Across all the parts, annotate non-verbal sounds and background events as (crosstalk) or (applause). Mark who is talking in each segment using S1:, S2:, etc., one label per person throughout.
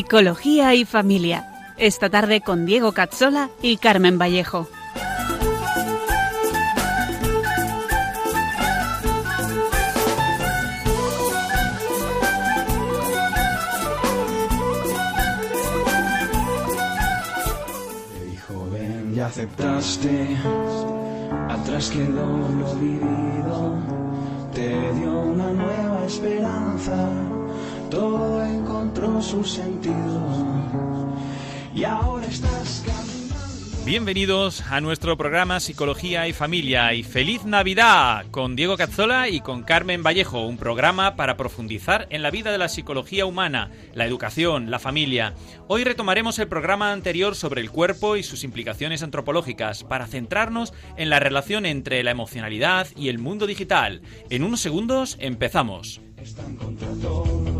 S1: Psicología y Familia. Esta tarde con Diego Cazzola y Carmen Vallejo.
S2: aceptaste, atrás quedó lo vivido, te dio una nueva esperanza, todo encontró su sentido y ahora estás caminando.
S3: Bienvenidos a nuestro programa Psicología y Familia y feliz Navidad con Diego Cazzola y con Carmen Vallejo, un programa para profundizar en la vida de la psicología humana, la educación, la familia. Hoy retomaremos el programa anterior sobre el cuerpo y sus implicaciones antropológicas para centrarnos en la relación entre la emocionalidad y el mundo digital. En unos segundos empezamos.
S2: Están contra todo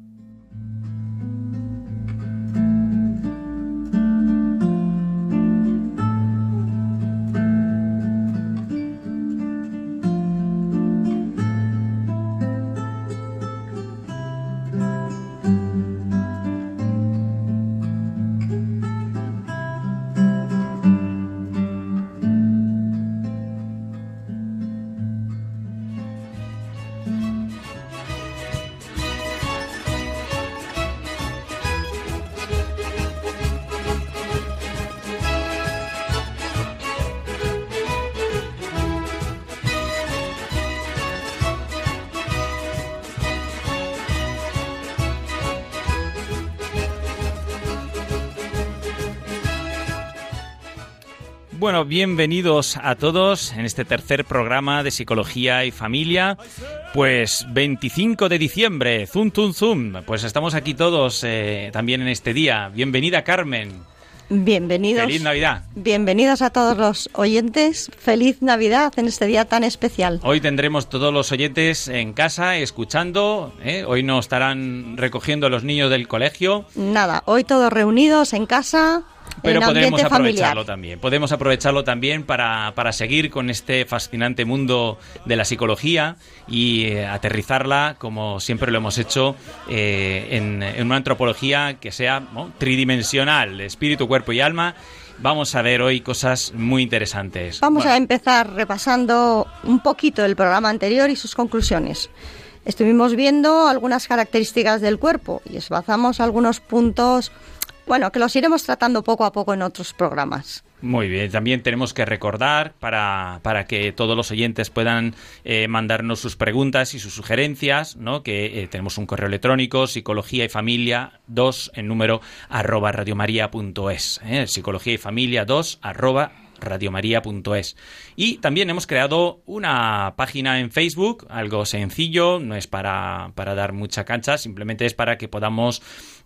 S3: Bienvenidos a todos en este tercer programa de Psicología y Familia. Pues 25 de diciembre, zum, zum, zum. Pues estamos aquí todos eh, también en este día. Bienvenida Carmen.
S4: Bienvenidos.
S3: Feliz Navidad.
S4: Bienvenidos a todos los oyentes. Feliz Navidad en este día tan especial.
S3: Hoy tendremos todos los oyentes en casa escuchando. ¿eh? Hoy no estarán recogiendo los niños del colegio.
S4: Nada, hoy todos reunidos en casa.
S3: Pero podemos aprovecharlo
S4: familiar.
S3: también. Podemos aprovecharlo también para, para seguir con este fascinante mundo de la psicología y eh, aterrizarla, como siempre lo hemos hecho, eh, en, en una antropología que sea ¿no? tridimensional, espíritu, cuerpo y alma. Vamos a ver hoy cosas muy interesantes.
S4: Vamos
S3: Bueno,
S4: a empezar repasando un poquito el programa anterior y sus conclusiones. Estuvimos viendo algunas características del cuerpo y esbazamos algunos puntos, bueno, que los iremos tratando poco a poco en otros programas.
S3: Muy bien, también tenemos que recordar para, para que todos los oyentes puedan eh, mandarnos sus preguntas y sus sugerencias, ¿no? que eh, tenemos un correo electrónico, psicología y familia 2 en número arroba radiomaria.es, ¿eh? psicología y familia 2 arroba radiomaria.es. Y también hemos creado una página en Facebook, algo sencillo, no es para, para dar mucha cancha, simplemente es para que podamos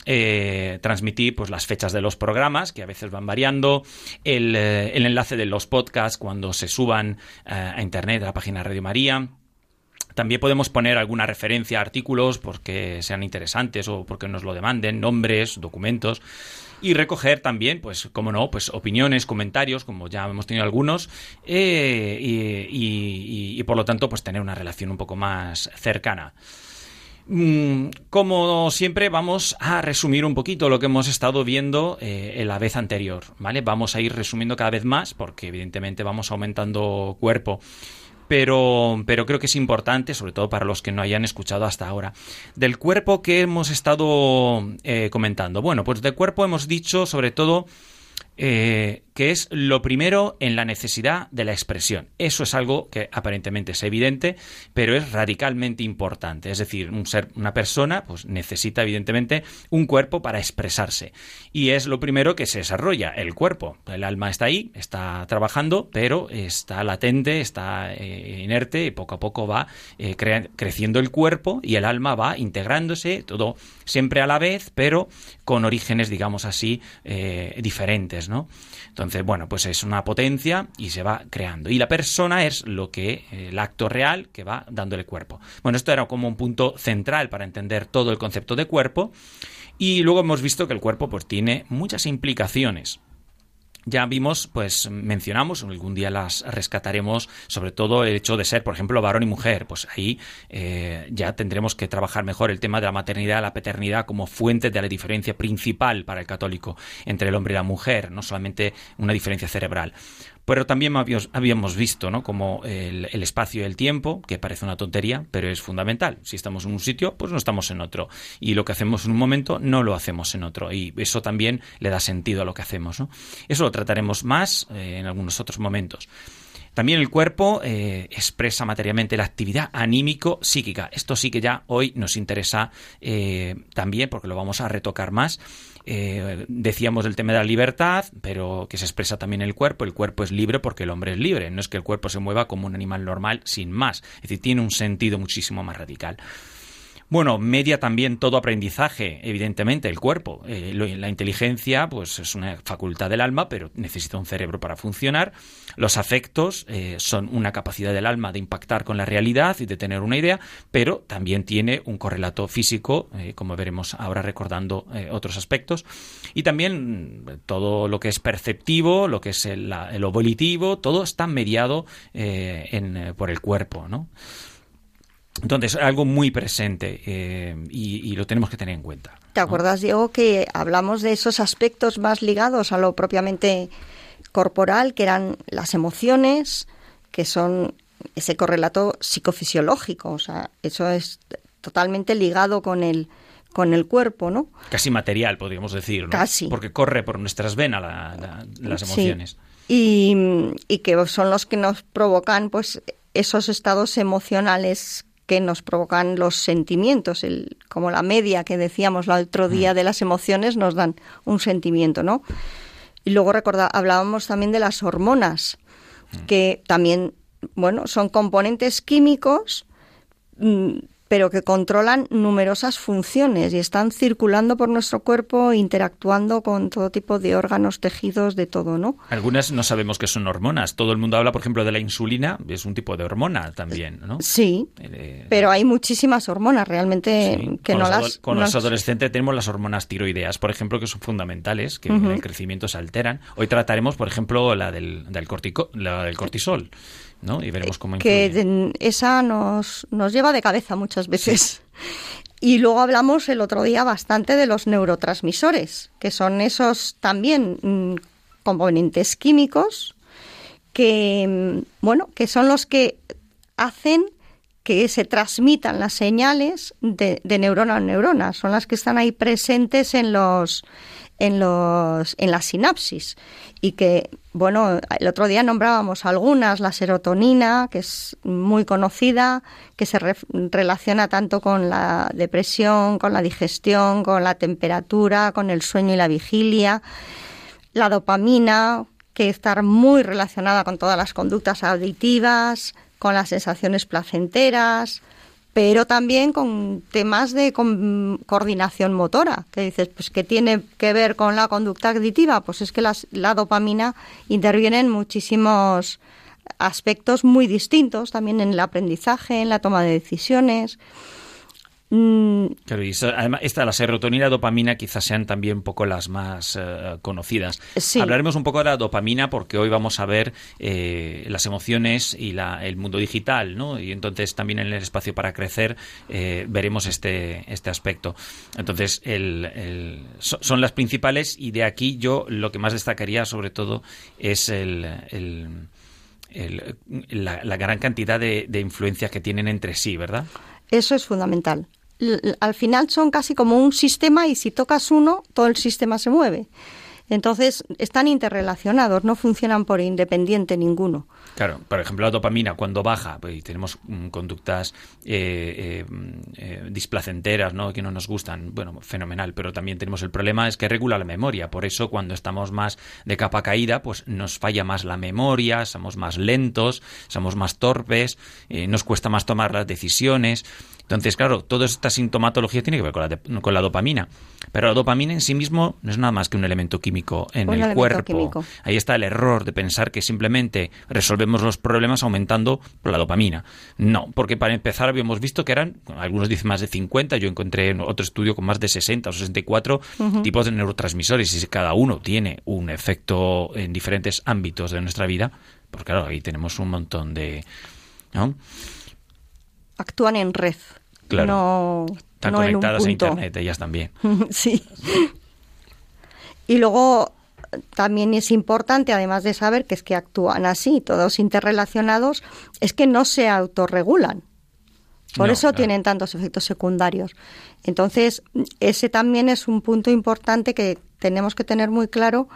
S3: eh, transmitir pues, las fechas de los programas, que a veces van variando, el, eh, el enlace de los podcasts cuando se suban eh, a Internet, a la página Radio María. También podemos poner alguna referencia a artículos porque sean interesantes o porque nos lo demanden, nombres, documentos. Y recoger también, pues, como no, pues opiniones, comentarios, como ya hemos tenido algunos, eh, y, por lo tanto, pues tener una relación un poco más cercana. Mm, Como siempre, vamos a resumir un poquito lo que hemos estado viendo eh, en la vez anterior, ¿vale? Vamos a ir resumiendo cada vez más, porque evidentemente vamos aumentando cuerpo. Pero, pero creo que es importante, sobre todo para los que no hayan escuchado hasta ahora. Del cuerpo que hemos estado eh, comentando. Bueno, pues del cuerpo hemos dicho sobre todo eh, que es lo primero en la necesidad de la expresión. Eso es algo que aparentemente es evidente, pero es radicalmente importante. Es decir, un ser, una persona, pues necesita evidentemente un cuerpo para expresarse. Y es lo primero que se desarrolla, el cuerpo. El alma está ahí, está trabajando, pero está latente, está eh, inerte y poco a poco va eh, creciendo el cuerpo y el alma va integrándose, todo siempre a la vez, pero con orígenes, digamos así, eh, diferentes, ¿no? Entonces, bueno, pues es una potencia y se va creando. Y la persona es lo que, el acto real que va dando el cuerpo. Bueno, esto era como un punto central para entender todo el concepto de cuerpo. Y luego hemos visto que el cuerpo pues tiene muchas implicaciones ya vimos, pues mencionamos, algún día las rescataremos, sobre todo el hecho de ser, por ejemplo, varón y mujer. Pues ahí eh, ya tendremos que trabajar mejor el tema de la maternidad, la paternidad como fuente de la diferencia principal para el católico entre el hombre y la mujer, no solamente una diferencia cerebral. Pero también habíamos visto ¿no? como el, espacio y el tiempo, que parece una tontería, pero es fundamental. Si estamos en un sitio, pues no estamos en otro. Y lo que hacemos en un momento, no lo hacemos en otro. Y eso también le da sentido a lo que hacemos. ¿no? Eso lo trataremos más eh, en algunos otros momentos. También el cuerpo eh, expresa materialmente la actividad anímico-psíquica. Esto sí que ya hoy nos interesa eh, también porque lo vamos a retocar más. Eh, decíamos del tema de la libertad, pero que se expresa también el cuerpo. El cuerpo es libre porque el hombre es libre. No es que el cuerpo se mueva como un animal normal sin más. Es decir, tiene un sentido muchísimo más radical. Bueno, media también todo aprendizaje, evidentemente, el cuerpo. Eh, la inteligencia, pues es una facultad del alma, pero necesita un cerebro para funcionar. Los afectos eh, son una capacidad del alma de impactar con la realidad y de tener una idea, pero también tiene un correlato físico, eh, como veremos ahora recordando otros aspectos. Y también mm, todo lo que es perceptivo, lo que es el, el volitivo, todo está mediado por el cuerpo, ¿no? Entonces, algo muy presente eh, y, lo tenemos que tener en cuenta.
S4: ¿Te acuerdas, Diego, que hablamos de esos aspectos más ligados a lo propiamente corporal, que eran las emociones, que son ese correlato psicofisiológico? O sea, eso es totalmente ligado con el, con el cuerpo, ¿no?
S3: Casi material, podríamos decir, ¿no?
S4: Casi.
S3: Porque corre por nuestras venas las emociones.
S4: Y, y que son los que nos provocan, pues, esos estados emocionales que nos provocan los sentimientos, el, como la media que decíamos el otro día mm. de las emociones nos dan un sentimiento, ¿no? Y luego recorda, hablábamos también de las hormonas, mm. que también, bueno, son componentes químicos mm, pero que controlan numerosas funciones y están circulando por nuestro cuerpo, interactuando con todo tipo de órganos, tejidos, de todo, ¿no?
S3: Algunas no sabemos que son hormonas. Todo el mundo habla, por ejemplo, de la insulina, es un tipo de hormona también, ¿no?
S4: Sí, eh, pero hay muchísimas hormonas realmente que no las...
S3: Con los adolescentes tenemos las hormonas tiroideas, por ejemplo, que son fundamentales, que en el crecimiento se alteran. Hoy trataremos, por ejemplo, la del, del, cortico, la del cortisol ¿no? Y veremos cómo
S4: Que esa nos, nos lleva de cabeza muchas veces. (laughs) Y luego hablamos el otro día bastante de los neurotransmisores, que son esos también mm, componentes químicos que, mm, bueno, que son los que hacen que se transmitan las señales de, neurona a neurona, son las que están ahí presentes en los en los en la sinapsis. Y que bueno, el otro día nombrábamos algunas, la serotonina, que es muy conocida, que se relaciona tanto con la depresión, con la digestión, con la temperatura, con el sueño y la vigilia, la dopamina, que está muy relacionada con todas las conductas auditivas, con las sensaciones placenteras, pero también con temas de coordinación motora, que dices, pues que tiene que ver con la conducta aditiva, pues es que la dopamina interviene en muchísimos aspectos muy distintos, también en el aprendizaje, en la toma de decisiones.
S3: Mm. Claro, y además, esta, la serotonina y la dopamina quizás sean también un poco las más eh, conocidas. Hablaremos un poco de la dopamina porque hoy vamos a ver eh, las emociones y la, el mundo digital, ¿no? Y entonces también en el espacio para crecer eh, veremos este, este aspecto. Entonces, el, son las principales y de aquí yo lo que más destacaría sobre todo es el el- la, la gran cantidad de, de influencias que tienen entre sí, ¿verdad?
S4: Eso es fundamental. Al final son casi como un sistema y si tocas uno, todo el sistema se mueve. Entonces, están interrelacionados, no funcionan por independiente ninguno.
S3: Claro, por ejemplo, la dopamina cuando baja, pues, tenemos mm, conductas eh, eh, eh, displacenteras, ¿no? Que no nos gustan, bueno, fenomenal, pero también tenemos el problema es que regula la memoria, por eso cuando estamos más de capa caída, pues nos falla más la memoria, somos más lentos, somos más torpes, eh, nos cuesta más tomar las decisiones. Entonces, claro, toda esta sintomatología tiene que ver con la, de- con la dopamina. Pero la dopamina en sí mismo no es nada más que un elemento químico en
S4: Un
S3: el cuerpo.
S4: químico.
S3: Ahí está el error de pensar que simplemente resolvemos los problemas aumentando la dopamina. No, porque para empezar habíamos visto que eran, algunos dicen más de 50, yo encontré en otro estudio con más de 60 o 64 tipos de neurotransmisores y si cada uno tiene un efecto en diferentes ámbitos de nuestra vida, pues claro, ahí tenemos un montón de... ¿no?
S4: Actúan en red.
S3: Claro.
S4: No,
S3: Están
S4: no en un
S3: conectadas a. Internet, ellas también. (laughs)
S4: sí. Y luego también es importante, además de saber que es que actúan así, todos interrelacionados, es que no se autorregulan. Por
S3: No,
S4: eso
S3: claro.
S4: tienen tantos efectos secundarios. Entonces, ese también es un punto importante que tenemos que tener muy claro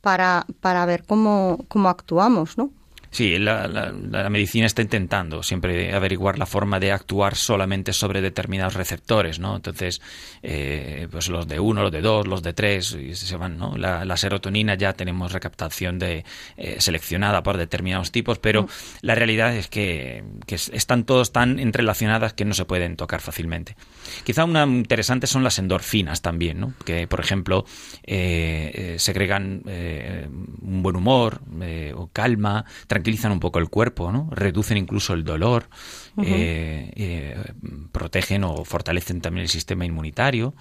S4: para, para ver cómo, cómo actuamos, ¿no?
S3: Sí, la, la- la medicina está intentando siempre averiguar la forma de actuar solamente sobre determinados receptores, ¿no? Entonces, eh, pues los de uno, los de dos, los de tres, y se van, ¿no? La, la serotonina ya tenemos recaptación de eh, seleccionada por determinados tipos, pero la realidad es que, que es- están todos tan entrelacionadas que no se pueden tocar fácilmente. Quizá una interesante son las endorfinas también, ¿no? Que, por ejemplo, eh, eh, segregan eh, un buen humor eh, o calma, tranquilizan un poco el cuerpo, ¿no? Reducen incluso el dolor, eh, eh, protegen o fortalecen también el sistema inmunitario.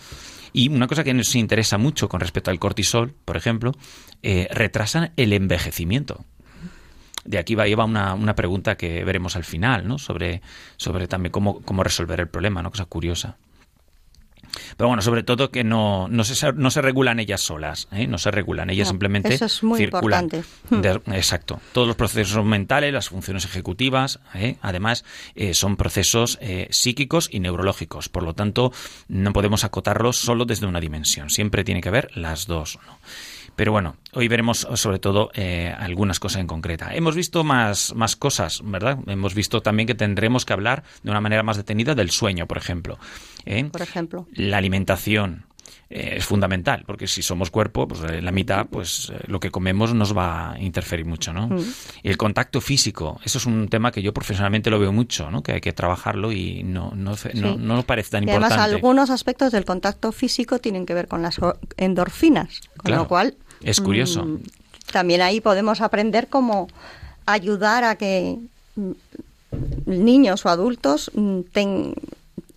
S3: Y una cosa que nos interesa mucho con respecto al cortisol, por ejemplo, eh, retrasan el envejecimiento. De aquí va, lleva una, una pregunta que veremos al final, ¿no? Sobre, sobre también cómo, cómo resolver el problema, ¿no? Cosa curiosa. Pero bueno, sobre todo que no, no, se, no se regulan ellas solas, ¿eh? no se regulan, ellas
S4: No,
S3: simplemente
S4: eso es muy
S3: circulan.
S4: importante.
S3: De- exacto. Todos los procesos mentales, las funciones ejecutivas, ¿eh? además, eh, son procesos eh, psíquicos y neurológicos. Por lo tanto, no podemos acotarlos solo desde una dimensión. Siempre tiene que ver las dos. ¿no? Pero bueno, hoy veremos sobre todo eh, algunas cosas en concreta. Hemos visto más, más cosas, ¿verdad? Hemos visto también que tendremos que hablar de una manera más detenida del sueño, por ejemplo. ¿eh?
S4: Por ejemplo.
S3: La alimentación eh, es fundamental, porque si somos cuerpo, pues eh, la mitad, pues eh, lo que comemos nos va a interferir mucho, ¿no? Y el contacto físico, eso es un tema que yo profesionalmente lo veo mucho, ¿no? Que hay que trabajarlo y no, no, no,
S4: Sí.
S3: no nos parece tan
S4: Y además
S3: importante.
S4: algunos aspectos del contacto físico tienen que ver con las endorfinas, con
S3: Claro,
S4: lo cual
S3: es curioso.
S4: mm, también ahí podemos aprender cómo ayudar a que mm, niños o adultos mm, ten-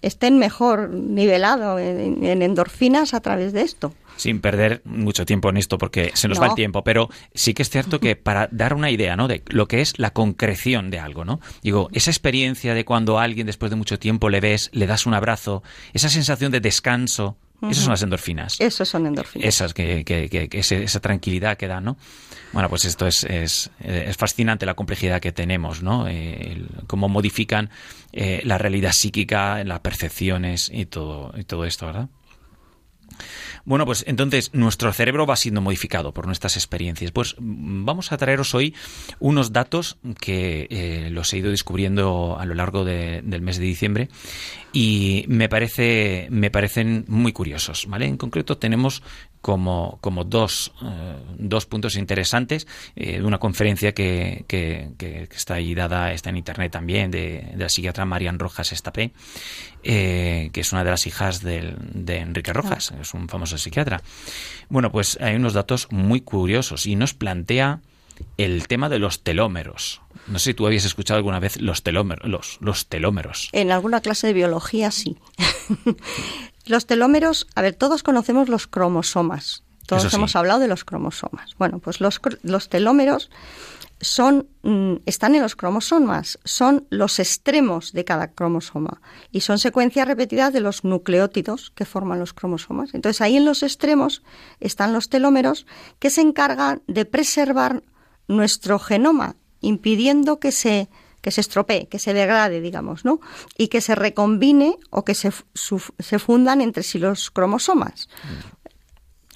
S4: estén mejor nivelados en, en endorfinas a través de esto.
S3: sin perder mucho tiempo en esto porque se nos
S4: No.
S3: va el tiempo, pero sí que es cierto que para dar una idea, ¿no? de lo que es la concreción de algo, ¿no? Digo, esa experiencia de cuando a alguien después de mucho tiempo le ves, le das un abrazo, esa sensación de descanso, esas son las endorfinas.
S4: Eso son endorfinas.
S3: Esas que, que- que- que ese- esa tranquilidad que dan, ¿no? Bueno, pues esto es, es, eh, es fascinante la complejidad que tenemos, ¿no? Eh, el- cómo modifican eh, la realidad psíquica, las percepciones y todo, y todo esto, ¿verdad? Bueno, pues entonces nuestro cerebro va siendo modificado por nuestras experiencias. Pues mm, vamos a traeros hoy unos datos que eh, los he ido descubriendo a lo largo de- del mes de diciembre y me parece me parecen muy curiosos, ¿vale? En concreto tenemos como, como dos, eh, dos puntos interesantes eh, de una conferencia que, que- que- que está ahí dada, está en internet también, de, de la psiquiatra Marian Rojas Estapé, eh, que es una de las hijas del- de Enrique Rojas, es un famoso psiquiatra. Bueno, pues hay unos datos muy curiosos y nos plantea el tema de los telómeros. No sé si tú habías escuchado alguna vez los telómeros. Los, los telómeros.
S4: En alguna clase de biología sí. (laughs) los telómeros, a ver, todos conocemos los cromosomas. Todos
S3: sí.
S4: hemos hablado de los cromosomas. Bueno, pues los telómeros son, mm, están en los cromosomas, son los extremos de cada cromosoma y son secuencias repetidas de los nucleótidos que forman los cromosomas. Entonces ahí en los extremos están los telómeros que se encargan de preservar nuestro genoma impidiendo que se que se estropee, que se degrade, digamos, ¿no? Y que se recombine o que se, su- se fundan entre sí los cromosomas.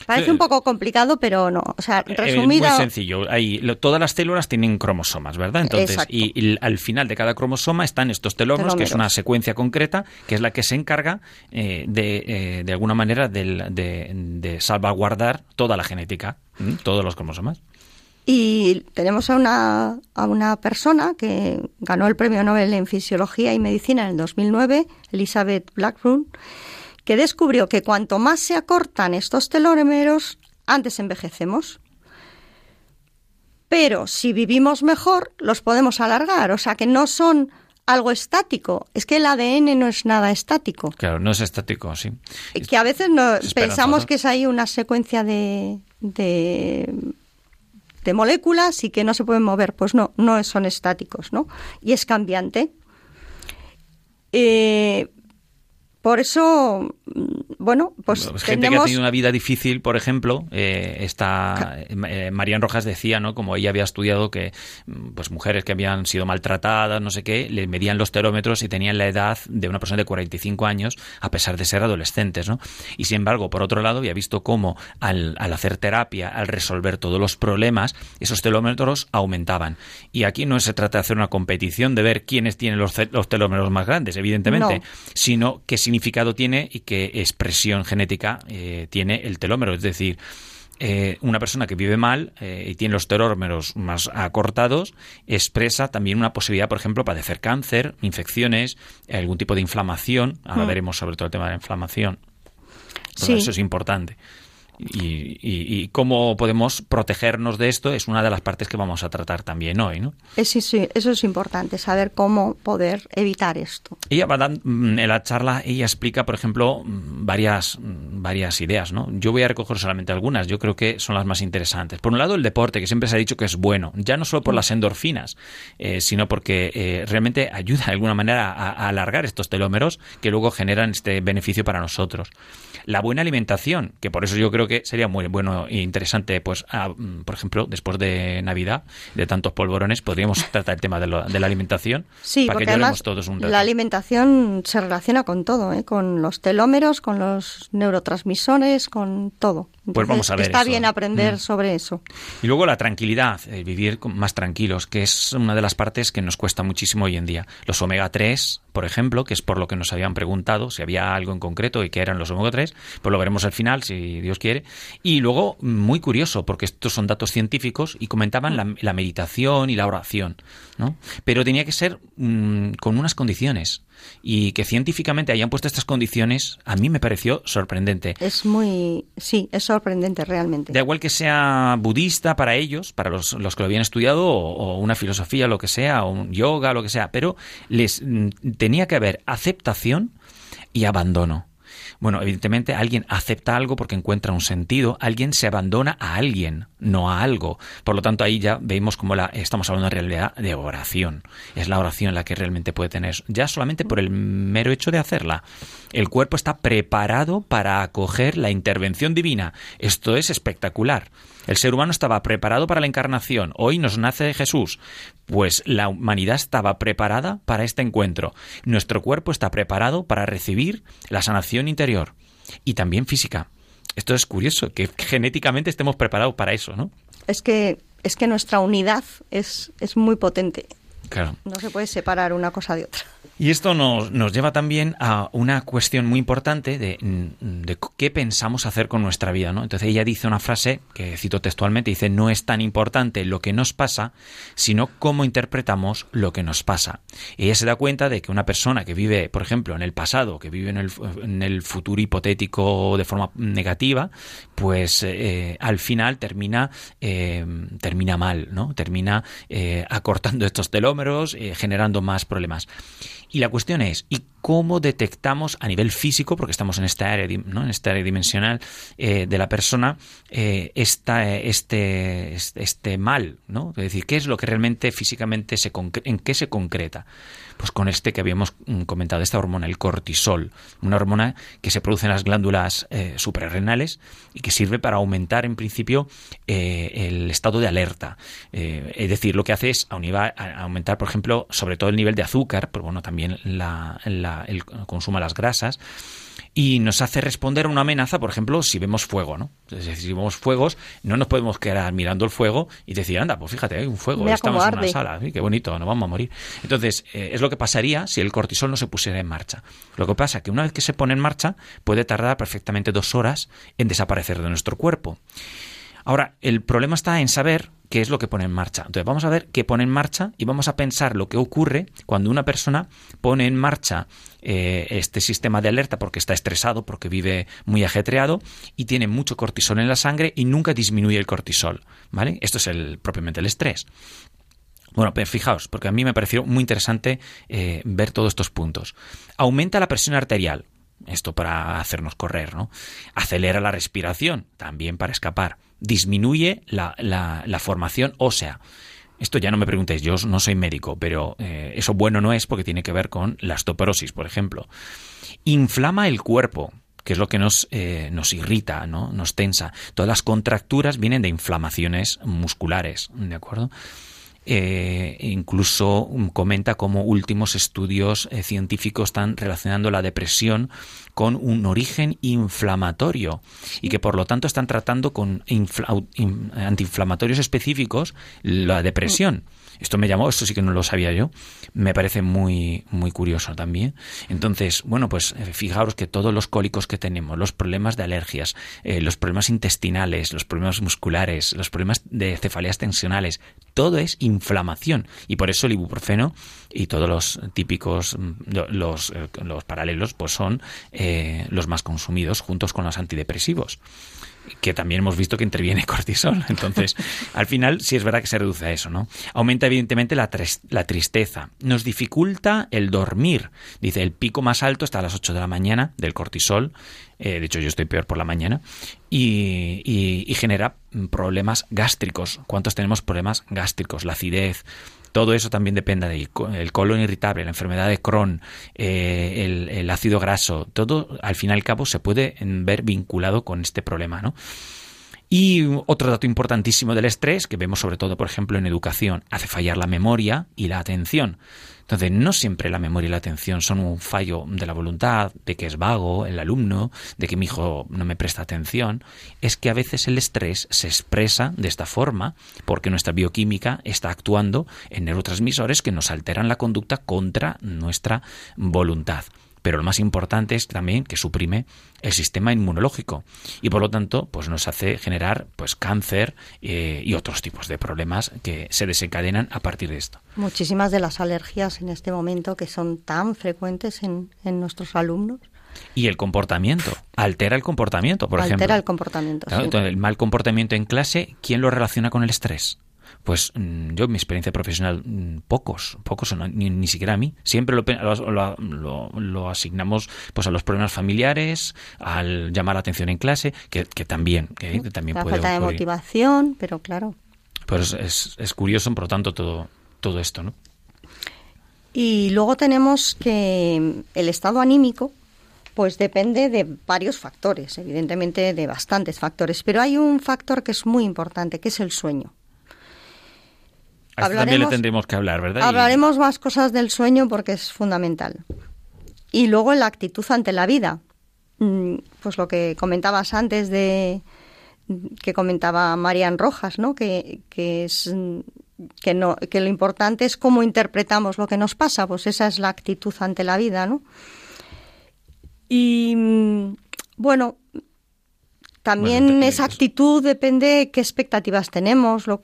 S4: Parece
S3: Sí.
S4: un poco complicado, pero no. O sea,
S3: Eh,
S4: resumida.
S3: muy sencillo. Hay, lo- todas las células tienen cromosomas, ¿verdad? Entonces, y, y al final de cada cromosoma están estos telómeros, que es una secuencia concreta, que es la que se encarga eh, de, eh, de alguna manera del- de, de salvaguardar toda la genética, todos los cromosomas.
S4: Y tenemos a una, a una persona que ganó el premio Nobel en Fisiología y Medicina en el 2009, Elizabeth Blackburn, que descubrió que cuanto más se acortan estos telómeros, antes envejecemos. Pero si vivimos mejor, los podemos alargar. O sea que no son algo estático. Es que el ADN no es nada estático.
S3: Claro, no es estático, sí.
S4: Que a veces no, pensamos que es ahí una secuencia de, de, de moléculas y que no se pueden mover. Pues no, no son estáticos, ¿no? Y es cambiante. Eh, por eso, bueno, pues
S3: Pues gente que ha tenido una vida difícil, por ejemplo, eh, está eh, Marian Rojas decía, ¿no? Como ella había estudiado que mm, pues mujeres que habían sido maltratadas, no sé qué, le medían los telómetros y tenían la edad de una persona de 45 años a pesar de ser adolescentes, ¿no? Y sin embargo, por otro lado, había visto cómo al, al hacer terapia, al resolver todos los problemas, esos telómetros aumentaban. Y aquí no se trata de hacer una competición de ver quiénes tienen los, los telómeros más grandes, evidentemente,
S4: No.
S3: sino qué significado tiene y qué expresión genética eh, tiene el telómero. Es decir, eh, una persona que vive mal eh, y tiene los telómeros más acortados expresa también una posibilidad, por ejemplo, padecer cáncer, infecciones, algún tipo de inflamación. Ahora
S4: Mm.
S3: veremos sobre todo el tema de la inflamación.
S4: Sí.
S3: Eso es importante. Y, y- y cómo podemos protegernos de esto es una de las partes que vamos a tratar también hoy, ¿no?
S4: Es- sí, sí, eso es importante, saber cómo poder evitar esto.
S3: Ella va dan- mm, en la charla, ella explica, por ejemplo, mm, varias, mm, varias ideas, ¿no? Yo voy a recoger solamente algunas, yo creo que son las más interesantes. Por un lado, el deporte, que siempre se ha dicho que es bueno, ya no solo por las endorfinas, eh, sino porque eh, realmente ayuda de alguna manera a, a alargar estos telómeros que luego generan este beneficio para nosotros. La buena alimentación, que por eso yo creo que sería muy bueno e interesante, pues, a- mm, por ejemplo, después de Navidad, de tantos polvorones, podríamos (laughs) tratar el tema de, lo- de la alimentación
S4: Sí,
S3: para
S4: porque
S3: que
S4: además
S3: todos un rato.
S4: la alimentación se relaciona con todo, ¿eh? con los telómeros, con los neurotransmisores, con todo.
S3: Pues vamos a ver
S4: Está
S3: eso.
S4: bien aprender
S3: Mm.
S4: sobre eso.
S3: Y luego la tranquilidad, eh, vivir más tranquilos, que es una de las partes que nos cuesta muchísimo hoy en día. Los omega 3, por ejemplo, que es por lo que nos habían preguntado si había algo en concreto y qué eran los omega 3, pues lo veremos al final, si Dios quiere. Y luego, muy curioso, porque estos son datos científicos y comentaban la, la meditación y la oración, ¿no? Pero tenía que ser mm, con unas condiciones. Y que científicamente hayan puesto estas condiciones, a mí me pareció sorprendente.
S4: Es muy, sí, es sorprendente realmente.
S3: Da igual que sea budista para ellos, para los, los que lo habían estudiado, o, o una filosofía, lo que sea, o un yoga, lo que sea, pero les mm, tenía que haber aceptación y abandono. Bueno, evidentemente alguien acepta algo porque encuentra un sentido, alguien se abandona a alguien, no a algo. Por lo tanto, ahí ya vemos como la, estamos hablando en realidad de oración. Es la oración la que realmente puede tener, ya solamente por el mero hecho de hacerla. El cuerpo está preparado para acoger la intervención divina. Esto es espectacular. El ser humano estaba preparado para la encarnación. Hoy nos nace Jesús. Pues la humanidad estaba preparada para este encuentro. Nuestro cuerpo está preparado para recibir la sanación interior y también física. Esto es curioso, que genéticamente estemos preparados para eso, ¿no?
S4: Es que, es que nuestra unidad es, es muy potente.
S3: Claro.
S4: No se puede separar una cosa de otra.
S3: Y esto nos, nos lleva también a una cuestión muy importante de, de qué pensamos hacer con nuestra vida, ¿no? Entonces ella dice una frase que cito textualmente, dice, no es tan importante lo que nos pasa, sino cómo interpretamos lo que nos pasa. Ella se da cuenta de que una persona que vive, por ejemplo, en el pasado, que vive en el, en el futuro hipotético de forma negativa, pues eh, al final termina, eh, termina mal, ¿no? Termina eh, acortando estos telómeros, eh, generando más problemas. Y la cuestión es, ¿y cómo detectamos a nivel físico, porque estamos en esta área, ¿no? en esta área dimensional eh, de la persona, eh, esta, este, este mal? ¿no? Es decir, ¿qué es lo que realmente físicamente se en qué se concreta? Pues con este que habíamos comentado, esta hormona, el cortisol, una hormona que se produce en las glándulas eh, suprarrenales y que sirve para aumentar en principio eh, el estado de alerta. Eh, es decir, lo que hace es aumentar, por ejemplo, sobre todo el nivel de azúcar, pero bueno, también el consumo de las grasas y nos hace responder a una amenaza, por ejemplo, si vemos fuego, ¿no? Es decir, si vemos fuegos, no nos podemos quedar mirando el fuego y decir, anda, pues fíjate, hay un fuego, estamos en una sala, qué bonito, nos vamos a morir. Entonces, eh, es lo que pasaría si el cortisol no se pusiera en marcha. Lo que pasa es que una vez que se pone en marcha, puede tardar perfectamente dos horas en desaparecer de nuestro cuerpo. Ahora, el problema está en saber qué es lo que pone en marcha. Entonces vamos a ver qué pone en marcha y vamos a pensar lo que ocurre cuando una persona pone en marcha eh, este sistema de alerta porque está estresado, porque vive muy ajetreado y tiene mucho cortisol en la sangre y nunca disminuye el cortisol. ¿Vale? Esto es el, propiamente el estrés. Bueno, pero fijaos, porque a mí me pareció muy interesante eh, ver todos estos puntos. Aumenta la presión arterial, esto para hacernos correr, ¿no? Acelera la respiración, también para escapar disminuye la, la, formación ósea. Esto ya no me preguntéis, yo no soy médico, pero eh, eso bueno no es porque tiene que ver con la osteoporosis, por ejemplo. Inflama el cuerpo, que es lo que nos, eh, nos irrita, ¿no? nos tensa. Todas las contracturas vienen de inflamaciones musculares, ¿de acuerdo? Eh, incluso comenta cómo últimos estudios científicos están relacionando la depresión con un origen inflamatorio y que por lo tanto están tratando con antiinflamatorios específicos la depresión. Esto me llamó, esto sí que no lo sabía yo. Me parece muy, muy curioso también. Entonces, bueno, pues eh, fijaros que todos los cólicos que tenemos, los problemas de alergias, eh, los problemas intestinales, los problemas musculares, los problemas de cefaleas tensionales, todo es inflamación. Y por eso el ibuprofeno y todos los típicos, mm, los, eh, los paralelos, pues son los más consumidos juntos con los antidepresivos que también hemos visto que interviene (laughs) cortisol. Entonces, al final sí es verdad que se reduce a eso, ¿no? Aumenta evidentemente la, la tristeza, nos dificulta el dormir. Dice, el pico más alto está a las 8 de la mañana del cortisol, eh, de hecho yo estoy peor por la mañana, y, y genera problemas gástricos. ¿Cuántos tenemos problemas gástricos? La acidez, todo eso también depende del colon irritable, la enfermedad de Crohn, eh, el, ácido graso, todo al fin y al cabo se puede ver vinculado con este problema, ¿no? Y otro dato importantísimo del estrés, que vemos sobre todo, por ejemplo, en educación, hace fallar la memoria y la atención. Entonces, no siempre la memoria y la atención son un fallo de la voluntad, de que es vago el alumno, de que mi hijo no me presta atención. Es que a veces el estrés se expresa de esta forma porque nuestra bioquímica está actuando en neurotransmisores que nos alteran la conducta contra nuestra voluntad pero lo más importante es también que suprime el sistema inmunológico y por lo tanto pues nos hace generar pues cáncer eh, y otros tipos de problemas que se desencadenan a partir de esto.
S4: Muchísimas de las alergias en este momento que son tan frecuentes en, en nuestros alumnos.
S3: Y el comportamiento, altera el comportamiento, por ejemplo.
S4: Altera el comportamiento.
S3: el mal comportamiento en clase, ¿quién lo relaciona con el estrés? Pues mm, yo, mi experiencia profesional, mm, pocos, pocos, ni, ni siquiera a mí. Siempre lo, lo, asignamos pues a los problemas familiares, al llamar la atención en clase, que, también, que, también
S4: la
S3: puede
S4: falta de motivación, pero claro.
S3: Pues es, es curioso, por lo tanto, todo, todo esto, ¿no?
S4: Y luego tenemos que el estado anímico, pues depende de varios factores, evidentemente de bastantes factores, pero hay un factor que es muy importante, que es el sueño
S3: también le tendremos que hablar, ¿verdad?
S4: Hablaremos más cosas del sueño porque es fundamental. Y luego la actitud ante la vida. Mm, pues lo que comentabas antes de que comentaba Marian Rojas, ¿no? Que, que es que no que lo importante es cómo interpretamos lo que nos pasa, pues esa es la actitud ante la vida, ¿no? Y mm, bueno, también esa actitud depende de qué expectativas tenemos, lo,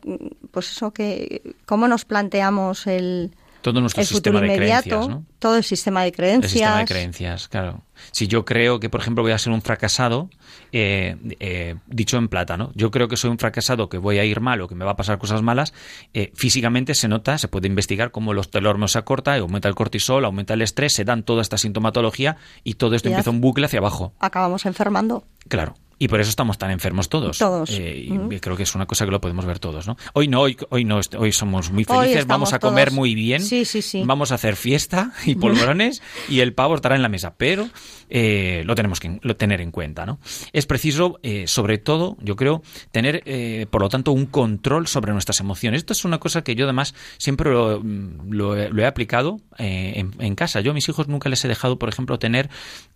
S4: pues eso que cómo nos planteamos el
S3: todo nuestro sistema de creencias, ¿no?
S4: todo el sistema de creencias. El
S3: sistema de creencias, claro. Si yo creo que, por ejemplo, voy a ser un fracasado, eh, eh, dicho en plata, ¿no? Yo creo que soy un fracasado, que voy a ir mal o que me va a pasar cosas malas, eh, físicamente se nota, se puede investigar cómo los telórmenos se acorta, aumenta el cortisol, aumenta el estrés, se dan toda esta sintomatología y todo esto empieza un bucle hacia abajo.
S4: Acabamos enfermando.
S3: Claro. Y por eso estamos tan enfermos todos.
S4: Todos.
S3: Eh, y creo que es una cosa que lo podemos ver todos, ¿no? Hoy no, hoy, hoy no, hoy somos muy felices, vamos a comer
S4: todos-
S3: muy bien,
S4: Sí, sí, sí.
S3: vamos a hacer fiesta y polvorones y el pavo estará en la mesa, pero eh, lo tenemos que lo tener en cuenta, ¿no? Es preciso, eh, sobre todo, yo creo, tener, eh, por lo tanto, un control sobre nuestras emociones. Esto es una cosa que yo además siempre lo, mm, lo he, lo he aplicado eh, en, en casa. Yo a mis hijos nunca les he dejado, por ejemplo, tener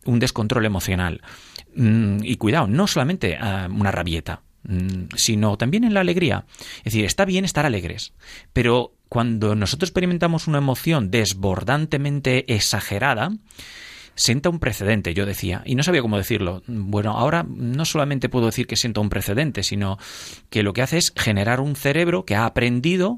S3: un descontrol emocional. Mm, y cuidado, no solamente ah, una rabieta, mm, sino también en la alegría. Es decir, está bien estar alegres, pero cuando nosotros experimentamos una emoción desbordantemente exagerada, sienta un precedente, yo decía, y no sabía cómo decirlo. Bueno, ahora no solamente puedo decir que sienta un precedente, sino que lo que hace es generar un cerebro que ha aprendido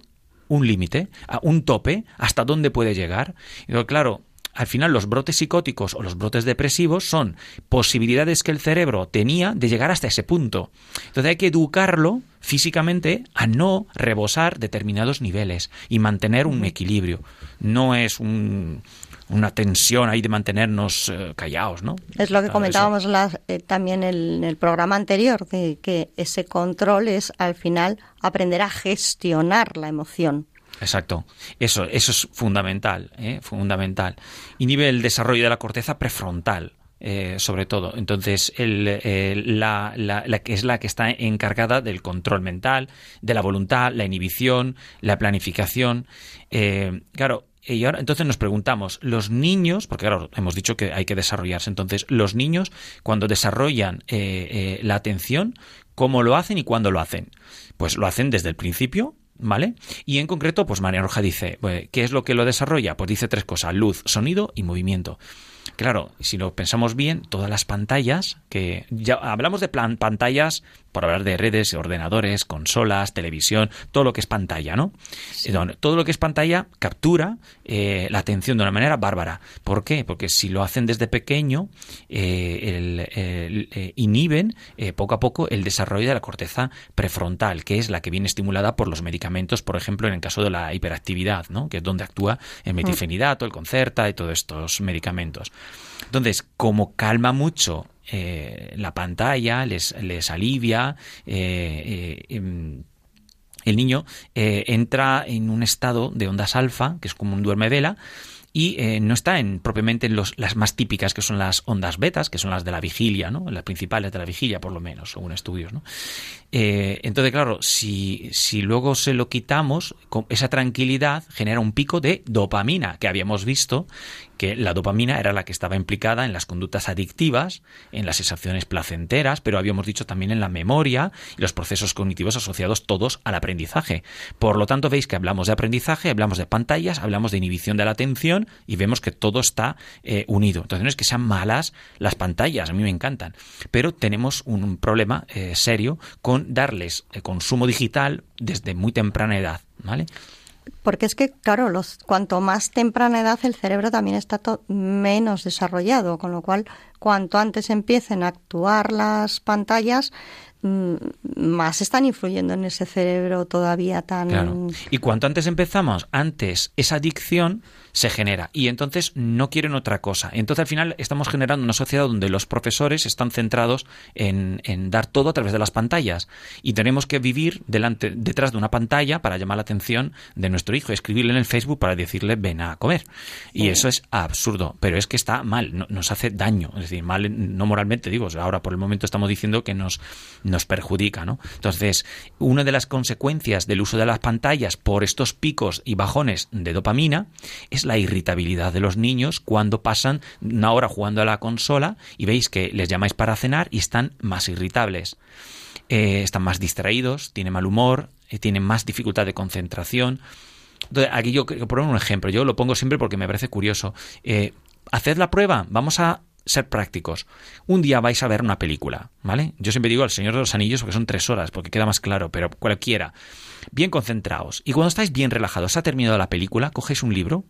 S3: un límite, un tope, hasta dónde puede llegar. Y claro, al final los brotes psicóticos o los brotes depresivos son posibilidades que el cerebro tenía de llegar hasta ese punto. Entonces hay que educarlo físicamente a no rebosar determinados niveles y mantener un equilibrio. No es un- una tensión ahí de mantenernos eh, callados, ¿no?
S4: Es lo que comentábamos la- eh, también el- en el programa anterior, de que ese control es al final aprender a gestionar la emoción.
S3: Exacto. Eso, eso es fundamental, ¿eh? fundamental. Inhibe el desarrollo de la corteza prefrontal. eh, sobre todo. Entonces, el, eh, la, la- la que es la que está encargada del control mental, de la voluntad, la inhibición, la planificación. Eh, claro, y ahora entonces nos preguntamos, los niños, porque claro, hemos dicho que hay que desarrollarse, entonces, los niños, cuando desarrollan eh, eh, la atención, ¿cómo lo hacen y cuándo lo hacen? Pues lo hacen desde el principio, ¿Vale? Y en concreto, pues María Roja dice, pues, ¿qué es lo que lo desarrolla? Pues dice tres cosas, luz, sonido y movimiento. Claro, si lo pensamos bien, todas las pantallas, que ya hablamos de plan- pantallas, por hablar de redes, ordenadores, consolas, televisión, todo lo que es pantalla, ¿no? Todo lo que es pantalla captura eh, la atención de una manera bárbara. ¿Por qué? Porque si lo hacen desde pequeño, eh, el- el- eh, inhiben poco a poco el desarrollo de la corteza prefrontal, que es la que viene estimulada por los medicamentos, por ejemplo, en el caso de la hiperactividad, ¿no? que es donde actúa el metifenidato, el concerta y todos estos medicamentos. Entonces, como calma mucho eh, la pantalla, les, les alivia, eh, eh, em, el niño entra en un estado de ondas alfa, que es como un duerme vela, y no está en propiamente en los, las más típicas, que son las ondas betas, que son las de la vigilia, ¿no? las principales de la vigilia, por lo menos, según estudios. ¿no? Entonces, claro, si, si luego se lo quitamos, con esa tranquilidad genera un pico de dopamina, que habíamos visto que la dopamina era la que estaba implicada en las conductas adictivas, en las sensaciones placenteras, pero habíamos dicho también en la memoria y los procesos cognitivos asociados todos al aprendizaje. Por lo tanto, veis que hablamos de aprendizaje, hablamos de pantallas, hablamos de inhibición de la atención y vemos que todo está eh, unido. Entonces, no es que sean malas las pantallas, a mí me encantan, pero tenemos un problema eh, serio con darles eh, consumo digital desde muy temprana edad, ¿vale?
S4: Porque es que, claro, los, cuanto más temprana edad el cerebro también está menos desarrollado, con lo cual, cuanto antes empiecen a actuar las pantallas, mm, más están influyendo en ese cerebro todavía tan...
S3: Y cuanto antes empezamos, antes esa adicción se genera y entonces no quieren otra cosa. Entonces al final estamos generando una sociedad donde los profesores están centrados en, en dar todo a través de las pantallas y tenemos que vivir delante, detrás de una pantalla para llamar la atención de nuestro hijo, escribirle en el Facebook para decirle ven a comer. Y eso es absurdo, pero es que está mal, no- nos hace daño, es decir, mal no moralmente digo, ahora por el momento estamos diciendo que nos, nos perjudica, ¿no? Entonces, una de las consecuencias del uso de las pantallas por estos picos y bajones de dopamina es la irritabilidad de los niños cuando pasan una hora jugando a la consola y veis que les llamáis para cenar y están más irritables. Eh, están más distraídos, tienen mal humor, eh, tienen más dificultad de concentración. Entonces, aquí yo quiero poner un ejemplo, yo lo pongo siempre porque me parece curioso. Eh, haced la prueba, vamos a ser prácticos. Un día vais a ver una película, ¿vale? Yo siempre digo El Señor de los Anillos porque son tres horas, porque queda más claro, pero cualquiera. Bien concentrados. Y cuando estáis bien relajados, ha terminado la película, cogéis un libro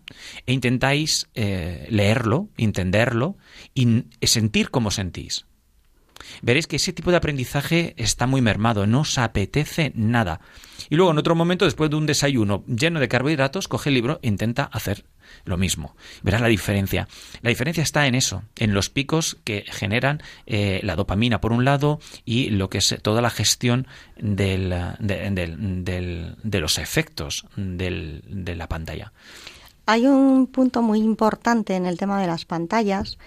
S3: e intentáis eh, leerlo, entenderlo y sentir cómo sentís. Veréis que ese tipo de aprendizaje está muy mermado, no os apetece nada. Y luego en otro momento, después de un desayuno lleno de carbohidratos, coge el libro e intenta hacer lo mismo. Verás la diferencia. La diferencia está en eso, en los picos que generan eh, la dopamina por un lado y lo que es toda la gestión del, de, los efectos de la pantalla.
S4: Hay un punto muy importante en el tema de las pantallas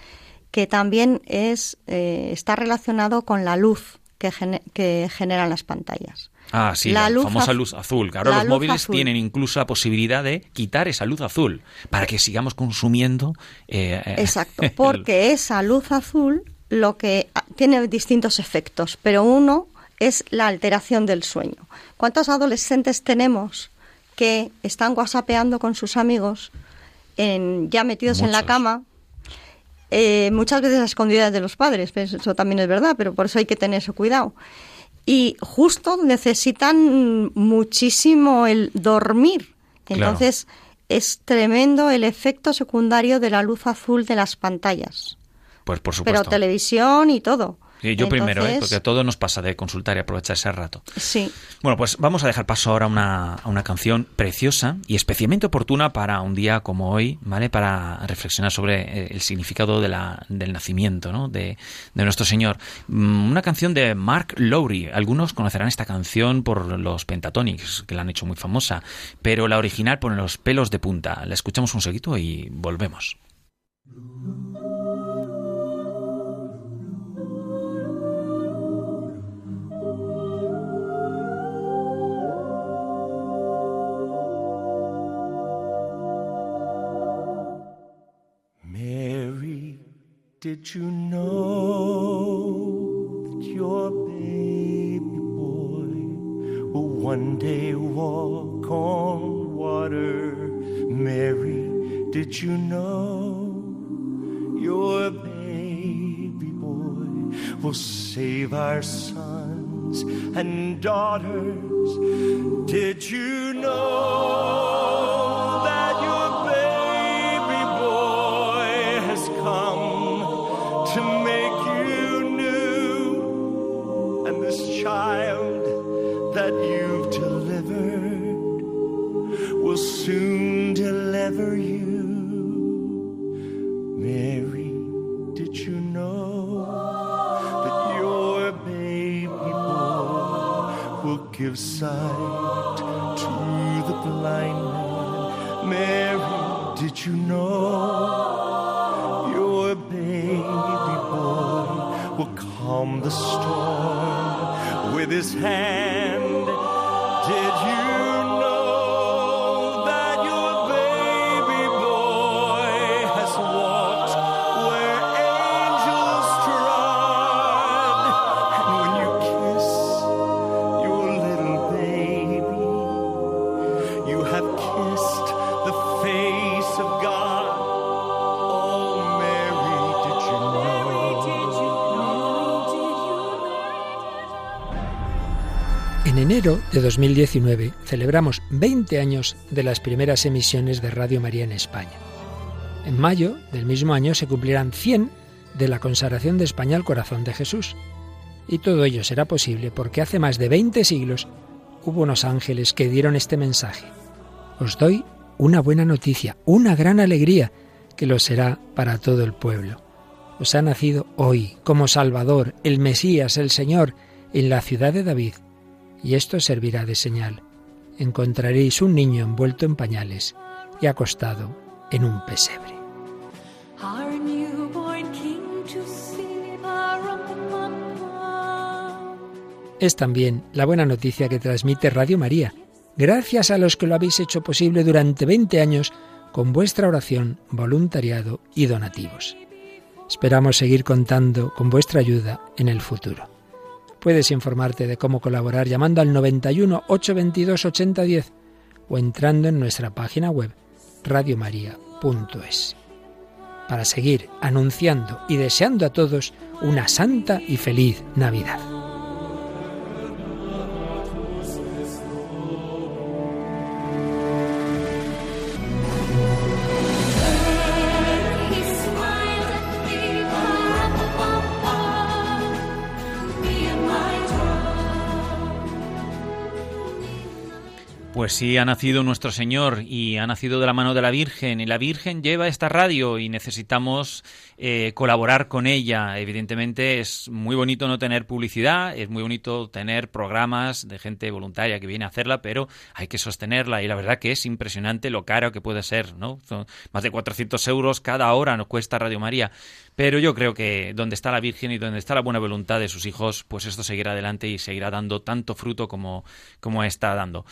S4: que también es eh, está relacionado con la luz que generan las pantallas.
S3: Ah, sí,
S4: La
S3: la,
S4: luz
S3: famosa luz azul. Claro,
S4: la
S3: los móviles
S4: azul.
S3: tienen incluso la posibilidad de quitar esa luz azul para que sigamos consumiendo. eh, eh,
S4: Exacto, (laughs) porque esa luz azul lo que ah, tiene distintos efectos, pero uno es la alteración del sueño. ¿Cuántos adolescentes tenemos que están whatsappeando con sus amigos en, ya metidos en la cama? eh, muchas veces a escondidas de los padres, pues eso también es verdad, pero por eso hay que tener ese cuidado. Y justo necesitan muchísimo el dormir.
S3: Claro.
S4: Entonces es tremendo el efecto secundario de la luz azul de las pantallas.
S3: Pues por
S4: Pero
S3: supuesto.
S4: televisión y todo.
S3: Sí, yo primero, ¿eh? Porque a todos nos pasa de consultar y aprovechar ese rato.
S4: Sí.
S3: Bueno, pues vamos a dejar paso ahora a una, a una canción preciosa y especialmente oportuna para un día como hoy, ¿vale? Para reflexionar sobre eh, el significado de la, del nacimiento, ¿no? De, de nuestro Señor. Mm, Una canción de Mark Lowry. Algunos conocerán esta canción por los Pentatonics, que la han hecho muy famosa, pero la original por los pelos de punta. La escuchamos un seguito y volvemos.
S5: Did you know that your baby boy will one day walk on water? Mary, did you know your baby boy will save our sons and daughters? Did you know sight to the blind man? Mary, did you know your baby boy will calm the storm with his hand? Did you
S6: enero de 2019 celebramos 20 años de las primeras emisiones de Radio María en España. En mayo del mismo año se cumplirán 100 de la consagración de España al corazón de Jesús. Y todo ello será posible porque hace más de 20 siglos hubo unos ángeles que dieron este mensaje. Os doy una buena noticia, una gran alegría, que lo será para todo el pueblo. Os ha nacido hoy como Salvador, el Mesías, el Señor, en la ciudad de David y esto servirá de señal. Encontraréis un niño envuelto en pañales y acostado en un pesebre. Es también la buena noticia que transmite Radio María, gracias a los que lo habéis hecho posible durante 20 años con vuestra oración, voluntariado y donativos. Esperamos seguir contando con vuestra ayuda en el futuro. Puedes informarte de cómo colaborar llamando al 91 822 8010 o entrando en nuestra página web radiomaria.es. Para seguir anunciando y deseando a todos una santa y feliz Navidad.
S3: Pues sí, ha nacido nuestro Señor y ha nacido de la mano de la Virgen. Y la Virgen lleva esta radio y necesitamos eh, colaborar con ella. Evidentemente es muy bonito no tener publicidad, es muy bonito tener programas de gente voluntaria que viene a hacerla, pero hay que sostenerla. Y la verdad que es impresionante lo caro que puede ser, ¿no? Más de 400 euros cada hora nos cuesta Radio María. Pero yo creo que donde está la Virgen y donde está la buena voluntad de sus hijos, pues esto seguirá adelante y seguirá dando tanto fruto como, como está dando.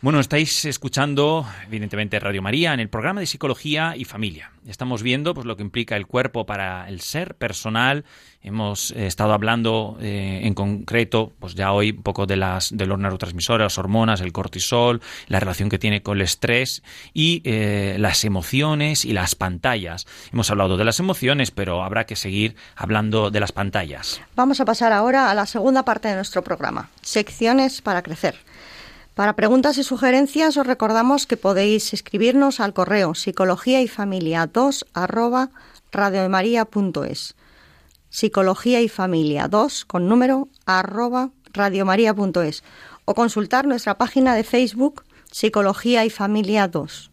S3: Bueno, estáis escuchando, evidentemente, Radio María en el programa de Psicología y Familia. Estamos viendo pues, lo que implica el cuerpo para el ser personal. Hemos eh, estado hablando eh, en concreto, pues ya hoy, un poco de, las, de los neurotransmisores, las hormonas, el cortisol, la relación que tiene con el estrés y eh, las emociones y las pantallas. Hemos hablado de las emociones, pero habrá que seguir hablando de las pantallas.
S4: Vamos a pasar ahora a la segunda parte de nuestro programa, secciones para crecer. Para preguntas y sugerencias os recordamos que podéis escribirnos al correo psicología y familia 2 arroba radiomaria.es. Psicología y familia 2 con número arroba radiomaria.es o consultar nuestra página de Facebook Psicología y Familia 2.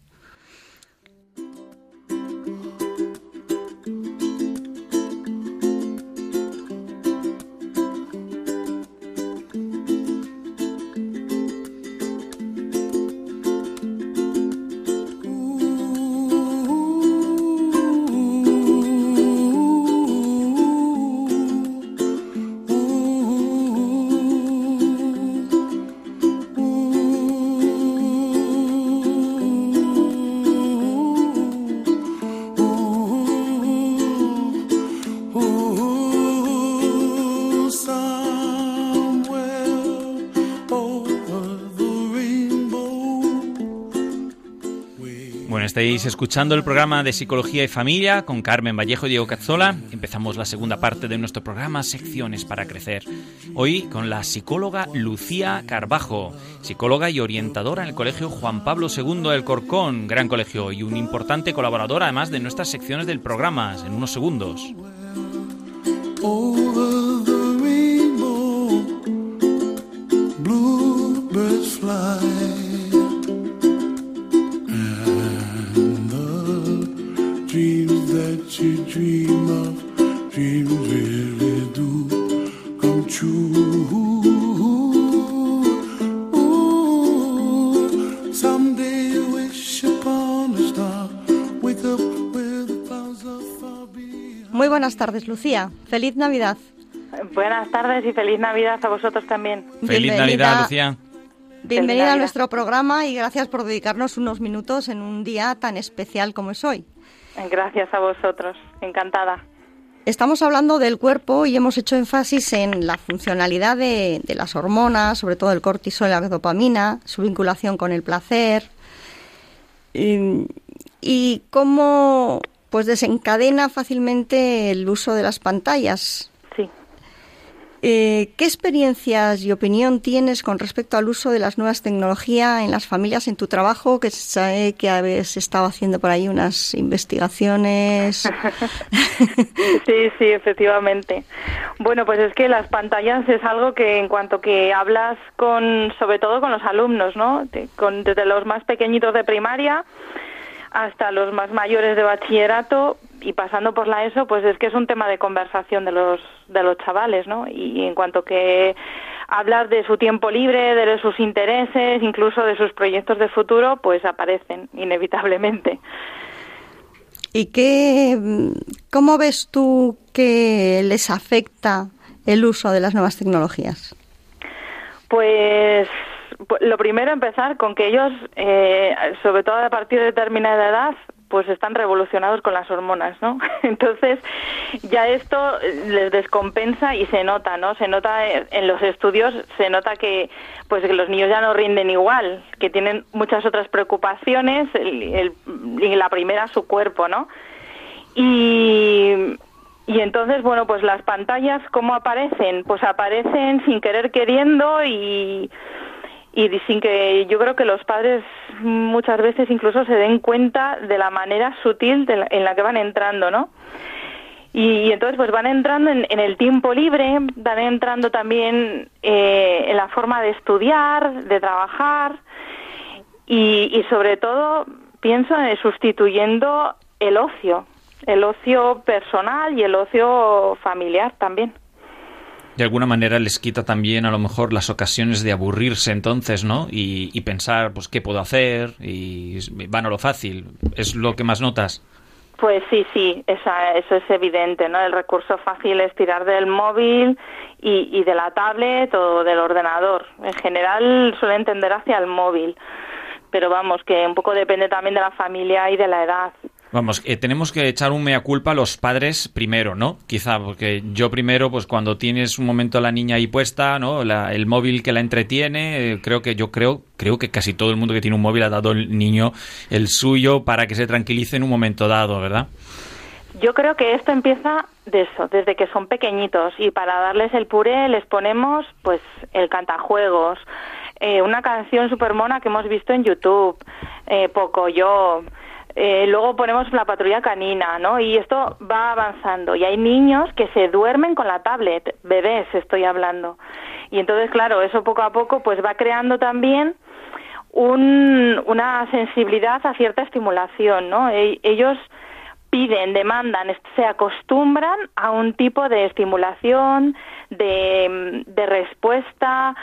S3: Estáis escuchando el programa de Psicología y Familia con Carmen Vallejo y Diego Cazzola. Empezamos la segunda parte de nuestro programa Secciones para Crecer. Hoy con la psicóloga Lucía Carbajo, psicóloga y orientadora en el Colegio Juan Pablo II del Corcón, gran colegio y un importante colaborador además de nuestras secciones del programa, en unos segundos.
S4: Tardes, Lucía. Feliz Navidad.
S7: Buenas tardes y feliz Navidad a vosotros también.
S3: Feliz
S4: Bienvenida-
S3: Navidad, Lucía.
S4: Bienvenida a nuestro programa y gracias por dedicarnos unos minutos en un día tan especial como es hoy.
S7: Gracias a vosotros. Encantada.
S4: Estamos hablando del cuerpo y hemos hecho énfasis en la funcionalidad de, de las hormonas, sobre todo el cortisol y la dopamina, su vinculación con el placer y, y cómo pues desencadena fácilmente el uso de las pantallas.
S7: Sí.
S4: Eh, ¿Qué experiencias y opinión tienes con respecto al uso de las nuevas tecnologías en las familias, en tu trabajo? Que sé que habéis estado haciendo por ahí unas investigaciones. (laughs)
S7: Sí, sí, efectivamente. Bueno, pues es que las pantallas es algo que en cuanto que hablas con, sobre todo con los alumnos, ¿no? Con, desde los más pequeñitos de primaria hasta los más mayores de bachillerato y pasando por la ESO, pues es que es un tema de conversación de los de los chavales, ¿no? Y en cuanto que hablas de su tiempo libre, de sus intereses, incluso de sus proyectos de futuro, pues aparecen inevitablemente.
S4: ¿Y qué, cómo ves tú que les afecta el uso de las nuevas tecnologías?
S7: Pues pu- lo primero empezar con que ellos, eh, sobre todo a partir de determinada edad, pues están revolucionados con las hormonas, ¿no? (laughs) Entonces ya esto eh, les descompensa y se nota, ¿no? Se nota eh, en los estudios, se nota que pues que los niños ya no rinden igual, que tienen muchas otras preocupaciones, el- el- y la primera su cuerpo, ¿no? Y, y entonces, bueno, pues las pantallas, ¿cómo aparecen? Pues aparecen sin querer queriendo y, y sin que yo creo que los padres muchas veces incluso se den cuenta de la manera sutil de la- en la que van entrando, ¿no? Y, entonces pues van entrando en, en el tiempo libre, van entrando también eh, en la forma de estudiar, de trabajar y, y sobre todo pienso en sustituyendo el ocio, el ocio personal y el ocio familiar también.
S3: De alguna manera les quita también a lo mejor las ocasiones de aburrirse entonces, ¿no? Y, pensar, pues, ¿qué puedo hacer? Y van a lo fácil. ¿Es lo que más notas?
S7: Pues sí, sí, esa, eso es evidente, ¿no? El recurso fácil es tirar del móvil y, y de la tablet o del ordenador. En general suelen tender hacia el móvil, pero vamos, que un poco depende también de la familia y de la edad.
S3: Vamos, eh, tenemos que echar un mea culpa a los padres primero, ¿no? Quizá, porque yo primero, pues cuando tienes un momento a la niña ahí puesta, ¿no? El móvil que la entretiene, eh, creo que yo creo, creo que casi todo el mundo que tiene un móvil ha dado al niño el suyo para que se tranquilice en un momento dado, ¿verdad?
S7: Yo creo que esto empieza de eso, desde que son pequeñitos y para darles el puré les ponemos pues el cantajuegos, eh, una canción super mona que hemos visto en YouTube, eh, Poco Yo, eh, luego ponemos la patrulla canina, ¿no? Y esto va avanzando. Y hay niños que se duermen con la tablet, bebés estoy hablando. Y entonces, claro, eso poco a poco pues va creando también un- una sensibilidad a cierta estimulación, ¿no? E- ellos piden, demandan, se acostumbran a un tipo de estimulación, de respuesta,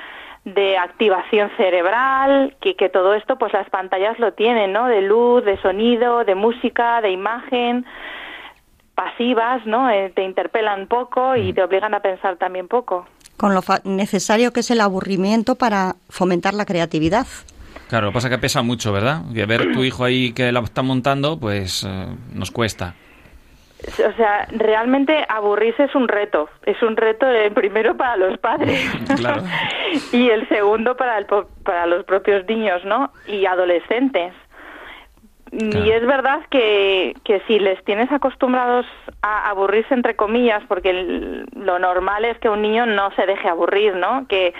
S7: de activación cerebral, que, que todo esto, pues las pantallas lo tienen, ¿no? De luz, de sonido, de música, de imagen, pasivas, ¿no? Eh, te interpelan poco y te obligan a pensar también poco.
S4: Con lo fa- necesario que es el aburrimiento para fomentar la creatividad.
S3: Claro, lo que pasa es que pesa mucho, ¿verdad? Que ver tu hijo ahí que la está montando, pues eh, nos cuesta.
S7: O sea, realmente aburrirse es un reto. Es un reto eh, primero para los padres (laughs)
S3: Claro.
S7: y el segundo para, el para los propios niños, ¿no? Y adolescentes.
S3: Claro.
S7: Y es verdad que, que si les tienes acostumbrados a aburrirse, entre comillas, porque el- lo normal es que un niño no se deje aburrir, ¿no? Que,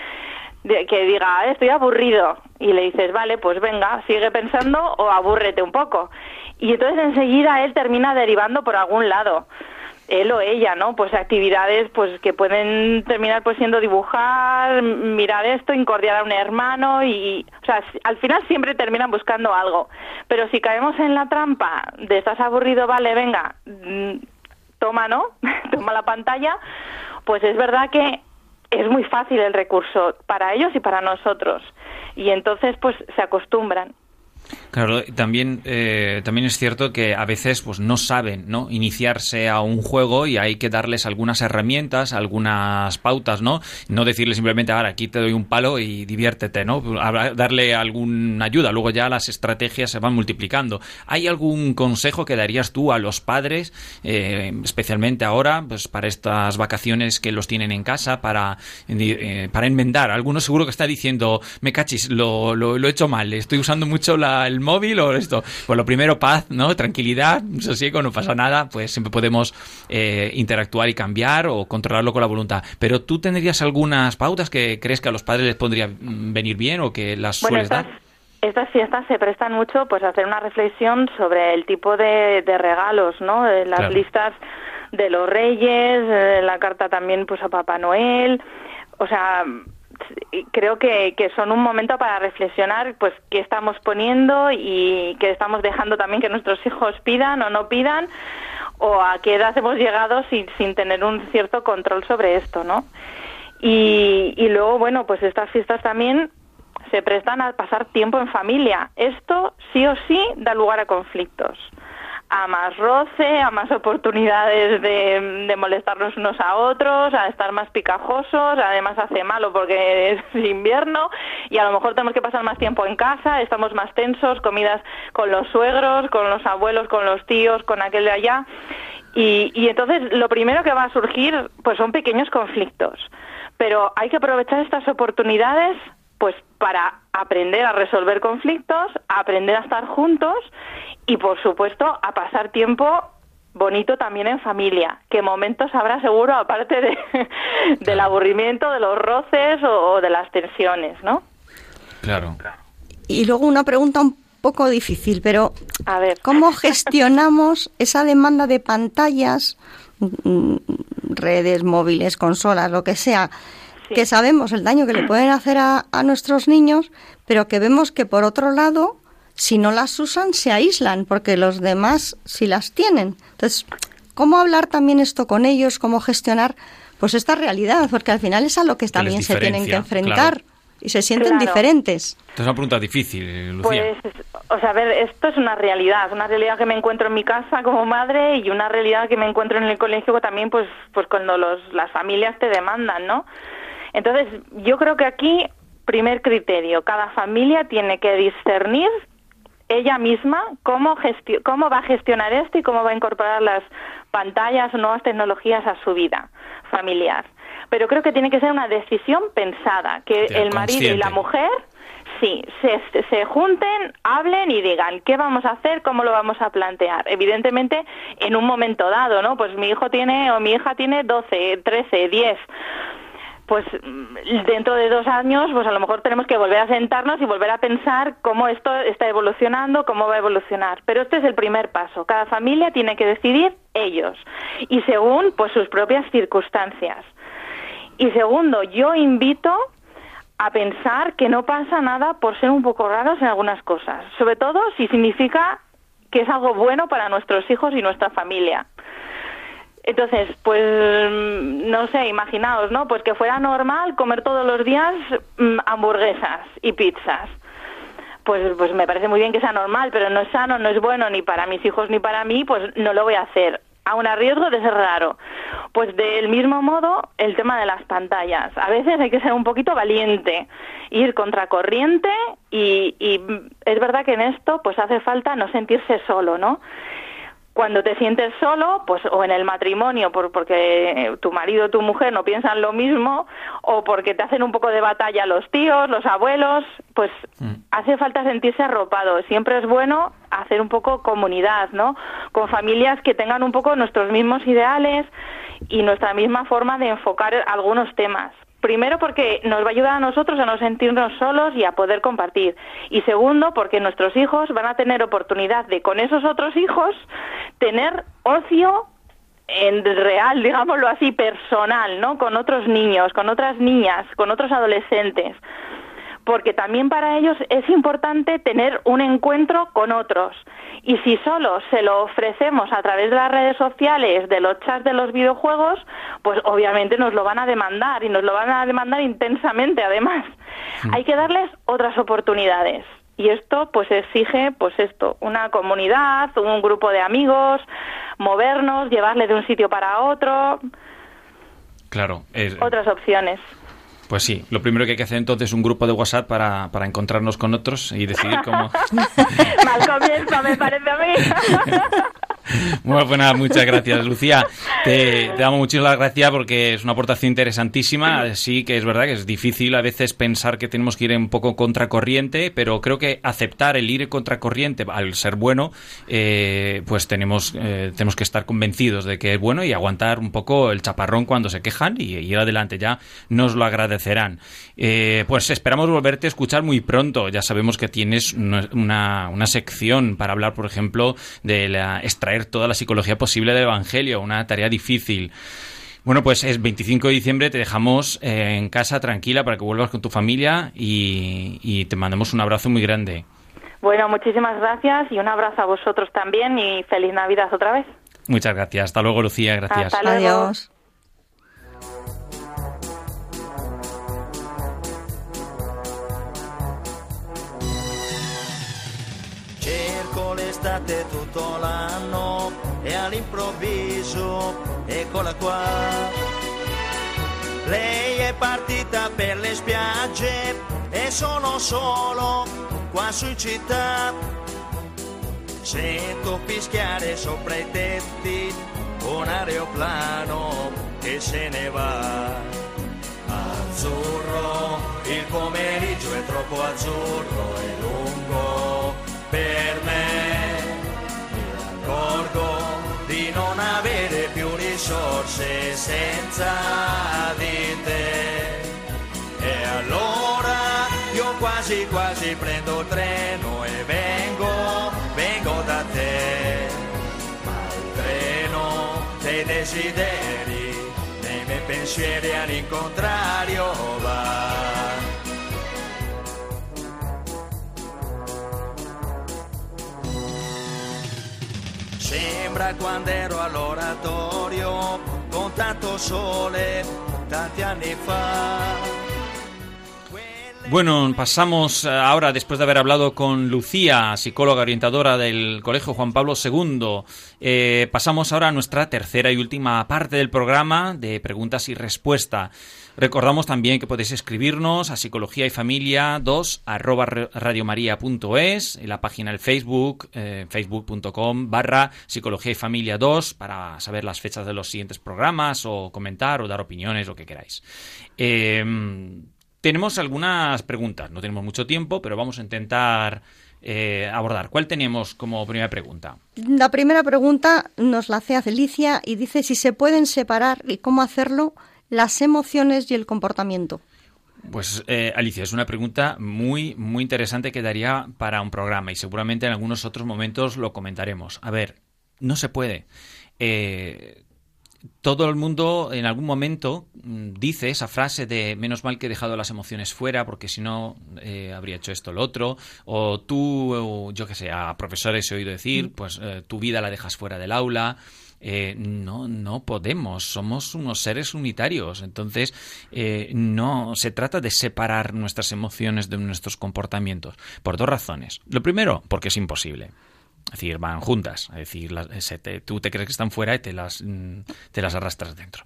S7: que diga, "Ah, estoy aburrido. Y le dices, vale, pues venga, sigue pensando o abúrrete un poco. Y entonces enseguida él termina derivando por algún lado él o ella, ¿no? Pues actividades pues que pueden terminar pues siendo dibujar, mirar esto, incordiar a un hermano y, o sea, al final siempre terminan buscando algo. Pero si caemos en la trampa de estás aburrido, vale, venga, mm, toma, ¿no? (laughs) toma la pantalla, pues es verdad que es muy fácil el recurso para ellos y para nosotros. Y entonces pues se acostumbran.
S3: Claro, también, eh, también es cierto que a veces pues no saben ¿no? iniciarse a un juego y hay que darles algunas herramientas, algunas pautas, ¿no? No decirles simplemente, ahora aquí te doy un palo y diviértete, ¿no? Darle alguna ayuda, luego ya las estrategias se van multiplicando. ¿Hay algún consejo que darías tú a los padres, eh, especialmente ahora, pues para estas vacaciones que los tienen en casa, para, eh, para enmendar? Algunos seguro que está diciendo, me cachis, lo, lo, lo he hecho mal, estoy usando mucho la- el móvil o esto. Pues lo primero, paz, ¿no? Tranquilidad, sosiego, no pasa nada, pues siempre podemos eh, interactuar y cambiar o controlarlo con la voluntad. Pero tú tendrías algunas pautas que crees que a los padres les podría mm, venir bien o que las
S7: Bueno,
S3: sueles
S7: estas,
S3: dar.
S7: estas fiestas se prestan mucho pues a hacer una reflexión sobre el tipo de, de regalos, ¿no? De las
S3: Claro.
S7: listas de los reyes, eh, la carta también pues a Papá Noel, o sea, creo que, son un momento para reflexionar pues qué estamos poniendo y qué estamos dejando también que nuestros hijos pidan o no pidan o a qué edad hemos llegado sin, sin tener un cierto control sobre esto, ¿no? Y, y luego, bueno, pues estas fiestas también se prestan a pasar tiempo en familia. Esto sí o sí da lugar a conflictos, a más roce, a más oportunidades de, molestarnos unos a otros, a estar más picajosos, además hace malo porque es (laughs) invierno y a lo mejor tenemos que pasar más tiempo en casa, estamos más tensos, comidas con los suegros, con los abuelos, con los tíos, con aquel de allá. Y, y entonces lo primero que va a surgir pues son pequeños conflictos. Pero hay que aprovechar estas oportunidades pues para aprender a resolver conflictos, a aprender a estar juntos y por supuesto a pasar tiempo bonito también en familia, que momentos habrá seguro (laughs) aparte de, del aburrimiento, de los roces o, o de las tensiones, ¿no?
S3: Claro.
S4: Y luego una pregunta un poco difícil, pero
S7: A ver.
S4: ¿cómo (laughs) gestionamos esa demanda de pantallas, mm, redes móviles, consolas, lo que sea,
S7: Sí.
S4: que sabemos el daño que le pueden hacer a, a nuestros niños, pero que vemos que por otro lado, si no las usan, se aíslan, porque los demás sí las tienen. Entonces, ¿cómo hablar también esto con ellos? ¿Cómo gestionar pues esta realidad? Porque al final es a lo que también se tienen que enfrentar
S3: claro.
S4: y se sienten
S7: Claro.
S4: diferentes.
S3: Esta es una pregunta difícil, Lucía.
S7: Pues, o sea, a ver, esto es una realidad, una realidad que me encuentro en mi casa como madre y una realidad que me encuentro en el colegio también, pues, pues cuando los, las familias te demandan, ¿no? Entonces, yo creo que aquí, primer criterio, cada familia tiene que discernir ella misma cómo, cómo va a gestionar esto y cómo va a incorporar las pantallas o nuevas tecnologías a su vida familiar. Pero creo que tiene que ser una decisión pensada, que
S3: Ya,
S7: el marido y la mujer Sí, se, se junten, hablen y digan qué vamos a hacer, cómo lo vamos a plantear. Evidentemente, en un momento dado, ¿no? Pues mi hijo tiene o mi hija tiene 12, 13, 10. Pues mm, dentro de dos años, pues a lo mejor tenemos que volver a sentarnos y volver a pensar cómo esto está evolucionando, cómo va a evolucionar. Pero este es el primer paso. Cada familia tiene que decidir ellos y según pues sus propias circunstancias. Y segundo, yo invito a pensar que no pasa nada por ser un poco raros en algunas cosas, sobre todo si significa que es algo bueno para nuestros hijos y nuestra familia. Entonces, pues mm, no sé, imaginaos, ¿no? Pues que fuera normal comer todos los días mm, hamburguesas y pizzas. Pues, pues me parece muy bien que sea normal, pero no es sano, no es bueno ni para mis hijos ni para mí, pues no lo voy a hacer. Aún a riesgo de ser raro. Pues del mismo modo, el tema de las pantallas. A veces hay que ser un poquito valiente, ir contracorriente y, y mm, es verdad que en esto pues hace falta no sentirse solo, ¿no? Cuando te sientes solo, pues o en el matrimonio, por, porque tu marido o tu mujer no piensan lo mismo, o porque te hacen un poco de batalla los tíos, los abuelos, pues hace falta sentirse arropado. Siempre es bueno hacer un poco comunidad, ¿no? Con familias que tengan un poco nuestros mismos ideales y nuestra misma forma de enfocar algunos temas. Primero porque nos va a ayudar a nosotros a no sentirnos solos y a poder compartir. Y segundo porque nuestros hijos van a tener oportunidad de con esos otros hijos tener ocio en real, digámoslo así, personal, ¿no? Con otros niños, con otras niñas, con otros adolescentes. Porque también para ellos es importante tener un encuentro con otros. Y si solo se lo ofrecemos a través de las redes sociales, de los chats de los videojuegos, pues obviamente nos lo van a demandar y nos lo van a demandar intensamente además. Hay que darles otras oportunidades. Y esto pues exige pues esto, una comunidad, un grupo de amigos, movernos, llevarle de un sitio para otro,
S3: Claro. es-
S7: otras opciones.
S3: Pues sí, lo primero que hay que hacer entonces es un grupo de WhatsApp para, para encontrarnos con otros y decidir cómo... (laughs)
S7: Mal comienzo, me parece a mí. (laughs) (laughs)
S3: Bueno, pues nada, muchas gracias, Lucía. Te, te damos muchísimas gracias porque es una aportación interesantísima. Sí que es verdad que es difícil a veces pensar que tenemos que ir un poco contracorriente, pero creo que aceptar el ir contracorriente al ser bueno, eh, pues tenemos, eh, tenemos que estar convencidos de que es bueno y aguantar un poco el chaparrón cuando se quejan y ir adelante. Ya nos lo agradecerán. Eh, pues esperamos volverte a escuchar muy pronto. Ya sabemos que tienes una, una- una sección para hablar, por ejemplo, de la, extraer toda la psicología posible del Evangelio, una tarea difícil. Bueno, pues es 25 de diciembre, te dejamos eh, en casa tranquila para que vuelvas con tu familia y, y te mandamos un abrazo muy grande.
S7: Bueno, muchísimas gracias y un abrazo a vosotros también y feliz Navidad otra vez.
S3: Muchas gracias. Hasta luego, Lucía. Gracias.
S7: Hasta luego.
S4: Adiós.
S5: L'estate tutto l'anno e all'improvviso eccola qua. Lei è partita per le spiagge e sono solo qua su in città. Sento fischiare sopra i tetti un aeroplano che se ne va. Azzurro, il pomeriggio è troppo azzurro e lungo per me. Risorse senza di te. E allora io quasi quasi prendo il treno e vengo, vengo da te. Ma il treno dei desideri, dei miei pensieri all'incontrario va. Sembra all'oratorio con tanto sole, tanti anni fa.
S3: Bueno, pasamos eh, ahora, después de haber hablado con Lucía, psicóloga orientadora del Colegio Juan Pablo II, eh, pasamos ahora a nuestra tercera y última parte del programa de preguntas y respuesta. Recordamos también que podéis escribirnos a psicología y familia 2 arroba radiomaria.es, en la página del Facebook, eh, facebook.com barra psicología y familia 2 para saber las fechas de los siguientes programas o comentar o dar opiniones, lo que queráis. Eh, tenemos algunas preguntas, no tenemos mucho tiempo, pero vamos a intentar eh, abordar. ¿Cuál tenemos como primera pregunta?
S4: La primera pregunta nos la hace Alicia y dice si se pueden separar y cómo hacerlo las emociones y el comportamiento.
S3: Pues eh, Alicia, es una pregunta muy, muy interesante que daría para un programa y seguramente en algunos otros momentos lo comentaremos. A ver, no se puede. Eh, todo el mundo en algún momento mm, dice esa frase de menos mal que he dejado las emociones fuera porque si no eh, habría hecho esto o lo otro o tú o yo que sé a profesores he oído decir pues eh, tu vida la dejas fuera del aula eh, no, no podemos, somos unos seres unitarios. Entonces, eh, no se trata de separar nuestras emociones de nuestros comportamientos, por dos razones. Lo primero, porque es imposible. Es decir, van juntas. Es decir, se te- tú te crees que están fuera y te las, mm, te las arrastras dentro.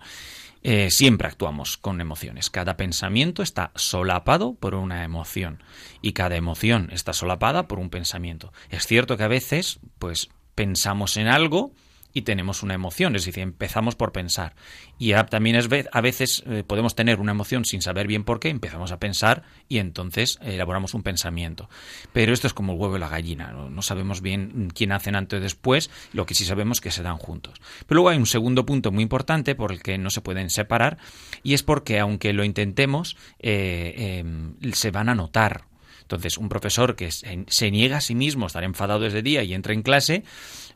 S3: Eh, siempre actuamos con emociones. Cada pensamiento está solapado por una emoción y cada emoción está solapada por un pensamiento. Es cierto que a veces, pues, pensamos en algo y tenemos una emoción, es decir, empezamos por pensar. Y también es a veces eh, podemos tener una emoción sin saber bien por qué, empezamos a pensar y entonces elaboramos un pensamiento. Pero esto es como el huevo y la gallina, no, sabemos bien quién hacen antes o después, lo que sí sabemos que se dan juntos. Pero luego hay un segundo punto muy importante por el que no se pueden separar y es porque aunque lo intentemos, eh, eh, se van a notar. Entonces, un profesor que se, niega a sí mismo estar enfadado desde día y entra en clase,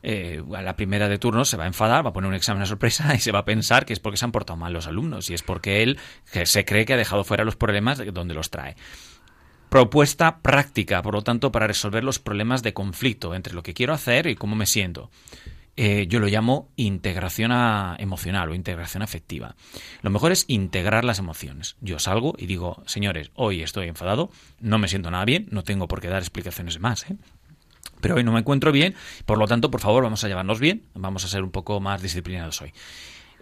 S3: eh, a la primera de turno se va a enfadar, va a poner un examen a sorpresa (laughs) y se va a pensar que es porque se han portado mal los alumnos y es porque él se cree que ha dejado fuera los problemas de donde los trae. Propuesta práctica, por lo tanto, para resolver los problemas de conflicto entre lo que quiero hacer y cómo me siento. Eh, yo lo llamo integración a- emocional o integración afectiva. Lo mejor es integrar las emociones. Yo salgo y digo, señores, hoy estoy enfadado, no me siento nada bien, no tengo por qué dar explicaciones más, ¿eh? pero hoy no me encuentro bien, por lo tanto, por favor, vamos a llevarnos bien, vamos a ser un poco más disciplinados hoy.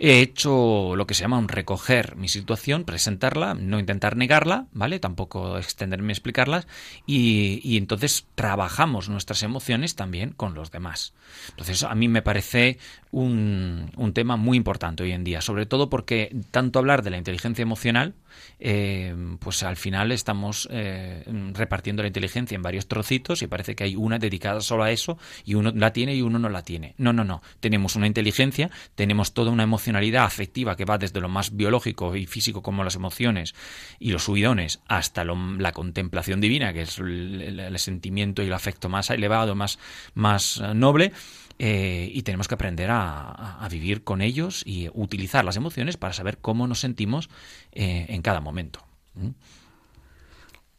S3: He hecho lo que se llama un recoger mi situación, presentarla, no intentar negarla, ¿vale? Tampoco extenderme a explicarlas y, y entonces trabajamos nuestras emociones también con los demás. Entonces a mí me parece un, un tema muy importante hoy en día, sobre todo porque tanto hablar de la inteligencia emocional, eh, pues al final estamos eh, repartiendo la inteligencia en varios trocitos y parece que hay una dedicada solo a eso y uno la tiene y uno no la tiene. No, no, no. Tenemos una inteligencia, tenemos toda una emocionalidad afectiva que va desde lo más biológico y físico como las emociones y los subidones hasta lo- la contemplación divina, que es el, el- sentimiento y el afecto más elevado, más, más eh, noble. Eh, y tenemos que aprender a, vivir con ellos y utilizar las emociones para saber cómo nos sentimos eh, en cada momento. ¿Mm?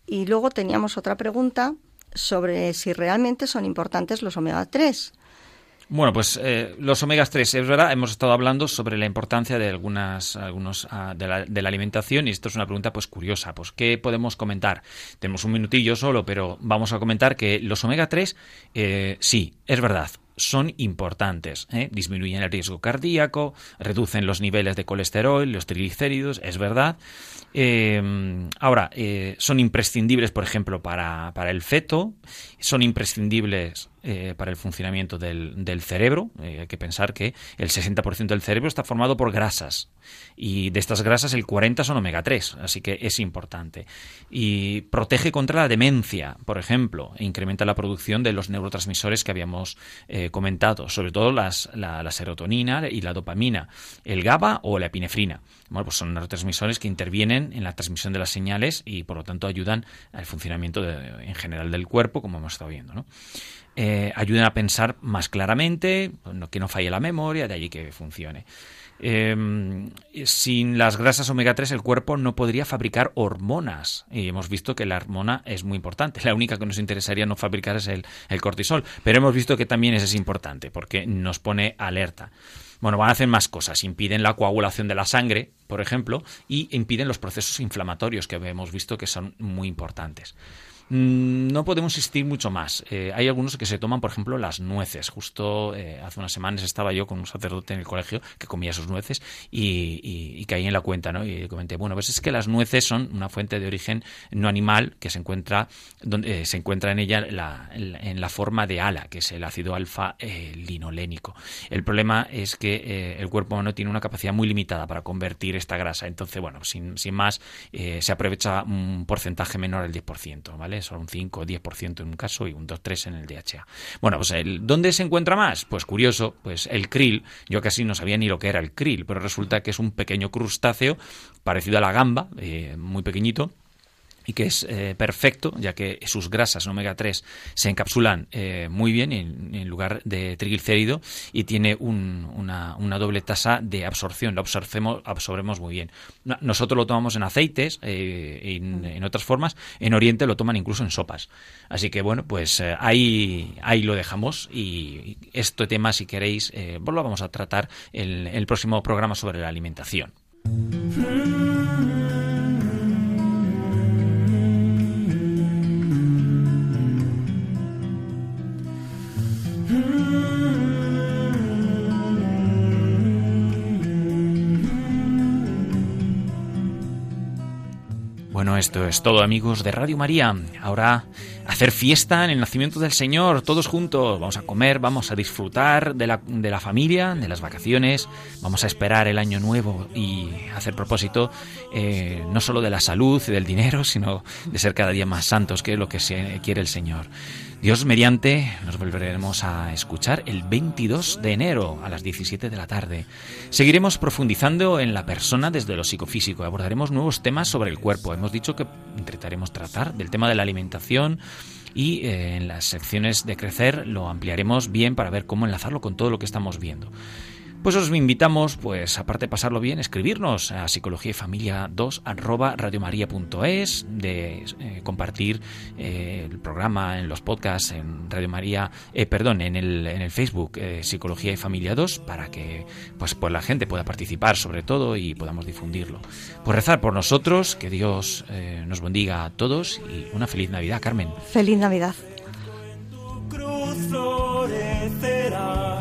S4: Y luego teníamos otra pregunta sobre si realmente son importantes los omega 3.
S3: Bueno, pues eh, los omegas 3, es verdad, hemos estado hablando sobre la importancia de algunas algunos ah, de, la, de la alimentación y esto es una pregunta pues curiosa, pues ¿qué podemos comentar? Tenemos un minutillo solo, pero vamos a comentar que los omega 3 eh, sí, es verdad, son importantes. ¿eh? Disminuyen el riesgo cardíaco, reducen los niveles de colesterol, los triglicéridos, es verdad. Eh, ahora, eh, son imprescindibles, por ejemplo, para, para el feto, son imprescindibles eh, para el funcionamiento del, del cerebro. Eh, hay que pensar que el 60% del cerebro está formado por grasas y de estas grasas el 40 son omega 3, así que es importante. Y protege contra la demencia, por ejemplo, e incrementa la producción de los neurotransmisores que habíamos eh, comentado, sobre todo las, la, la serotonina y la dopamina, el GABA o la epinefrina. Bueno, pues son neurotransmisores que intervienen en la transmisión de las señales y por lo tanto ayudan al funcionamiento de- en general del cuerpo, como hemos estado viendo. ¿no? Eh, ayudan a pensar más claramente, que no falle la memoria, de allí que funcione. Eh, sin las grasas omega 3 el cuerpo no podría fabricar hormonas y hemos visto que la hormona es muy importante. La única que nos interesaría no fabricar es el, cortisol, pero hemos visto que también es importante porque nos pone alerta. Bueno, van a hacer más cosas. Impiden la coagulación de la sangre, por ejemplo, y impiden los procesos inflamatorios que hemos visto que son muy importantes. Mm, No podemos insistir mucho más. Eh, hay algunos que se toman, por ejemplo, las nueces. Justo eh, hace unas semanas estaba yo con un sacerdote en el colegio que comía sus nueces y, y- y caí en la cuenta, ¿no? Y comenté, bueno, pues es que las nueces son una fuente de origen no animal que se encuentra donde eh, se encuentra en ella la- en la- forma de ala, que es el ácido alfa linolénico. El problema es que el cuerpo humano tiene una capacidad muy limitada para convertir esta grasa. Entonces, bueno, sin, sin más, se aprovecha un porcentaje menor al 10%, ¿vale? Solo un 5 o 10% en un caso y un 2-3 en el DHA. Bueno, pues el, ¿dónde se encuentra más? Pues curioso, pues el krill. Yo casi no sabía ni lo que era el krill, pero resulta que es un pequeño crustáceo parecido a la gamba, eh, muy pequeñito y que es eh, perfecto, ya que sus grasas omega 3 se encapsulan eh, muy bien en, lugar de triglicérido y tiene un- una, doble tasa de absorción, lo absorbemos, absorbemos muy bien. No- Nosotros lo tomamos en aceites, eh, en, otras formas, en Oriente lo toman incluso en sopas. Así que bueno, pues eh, ahí, ahí lo dejamos y este tema, si queréis, pues lo vamos a tratar en el próximo programa sobre la alimentación. Esto es todo amigos de Radio María. Ahora hacer fiesta en el nacimiento del Señor, todos juntos. Vamos a comer, vamos a disfrutar de la, de la familia, de las vacaciones, vamos a esperar el año nuevo y hacer propósito eh, no solo de la salud y del dinero, (laughs) sino de ser cada día más santos, que es lo que se quiere el Señor. Dios mediante, nos volveremos a escuchar el 22 de enero a las 17 de la tarde. Seguiremos profundizando en la persona desde lo psicofísico. Abordaremos nuevos temas sobre el cuerpo. Hemos dicho que intentaremos tratar del tema de la alimentación y eh, en las secciones de crecer lo ampliaremos bien para ver cómo enlazarlo con todo lo que estamos viendo. Pues os invitamos, pues aparte de pasarlo bien, escribirnos a psicología y familia 2 arroba radiomaria.es, de eh, compartir eh, el programa en los podcasts en Radio María, eh, perdón, en el, en el Facebook eh, Psicología y Familia 2 para que pues, pues la gente pueda participar sobre todo y podamos difundirlo. Pues rezar por nosotros, que Dios eh, nos bendiga a todos y una feliz Navidad, Carmen.
S4: Feliz Navidad.
S5: cruz florecerá.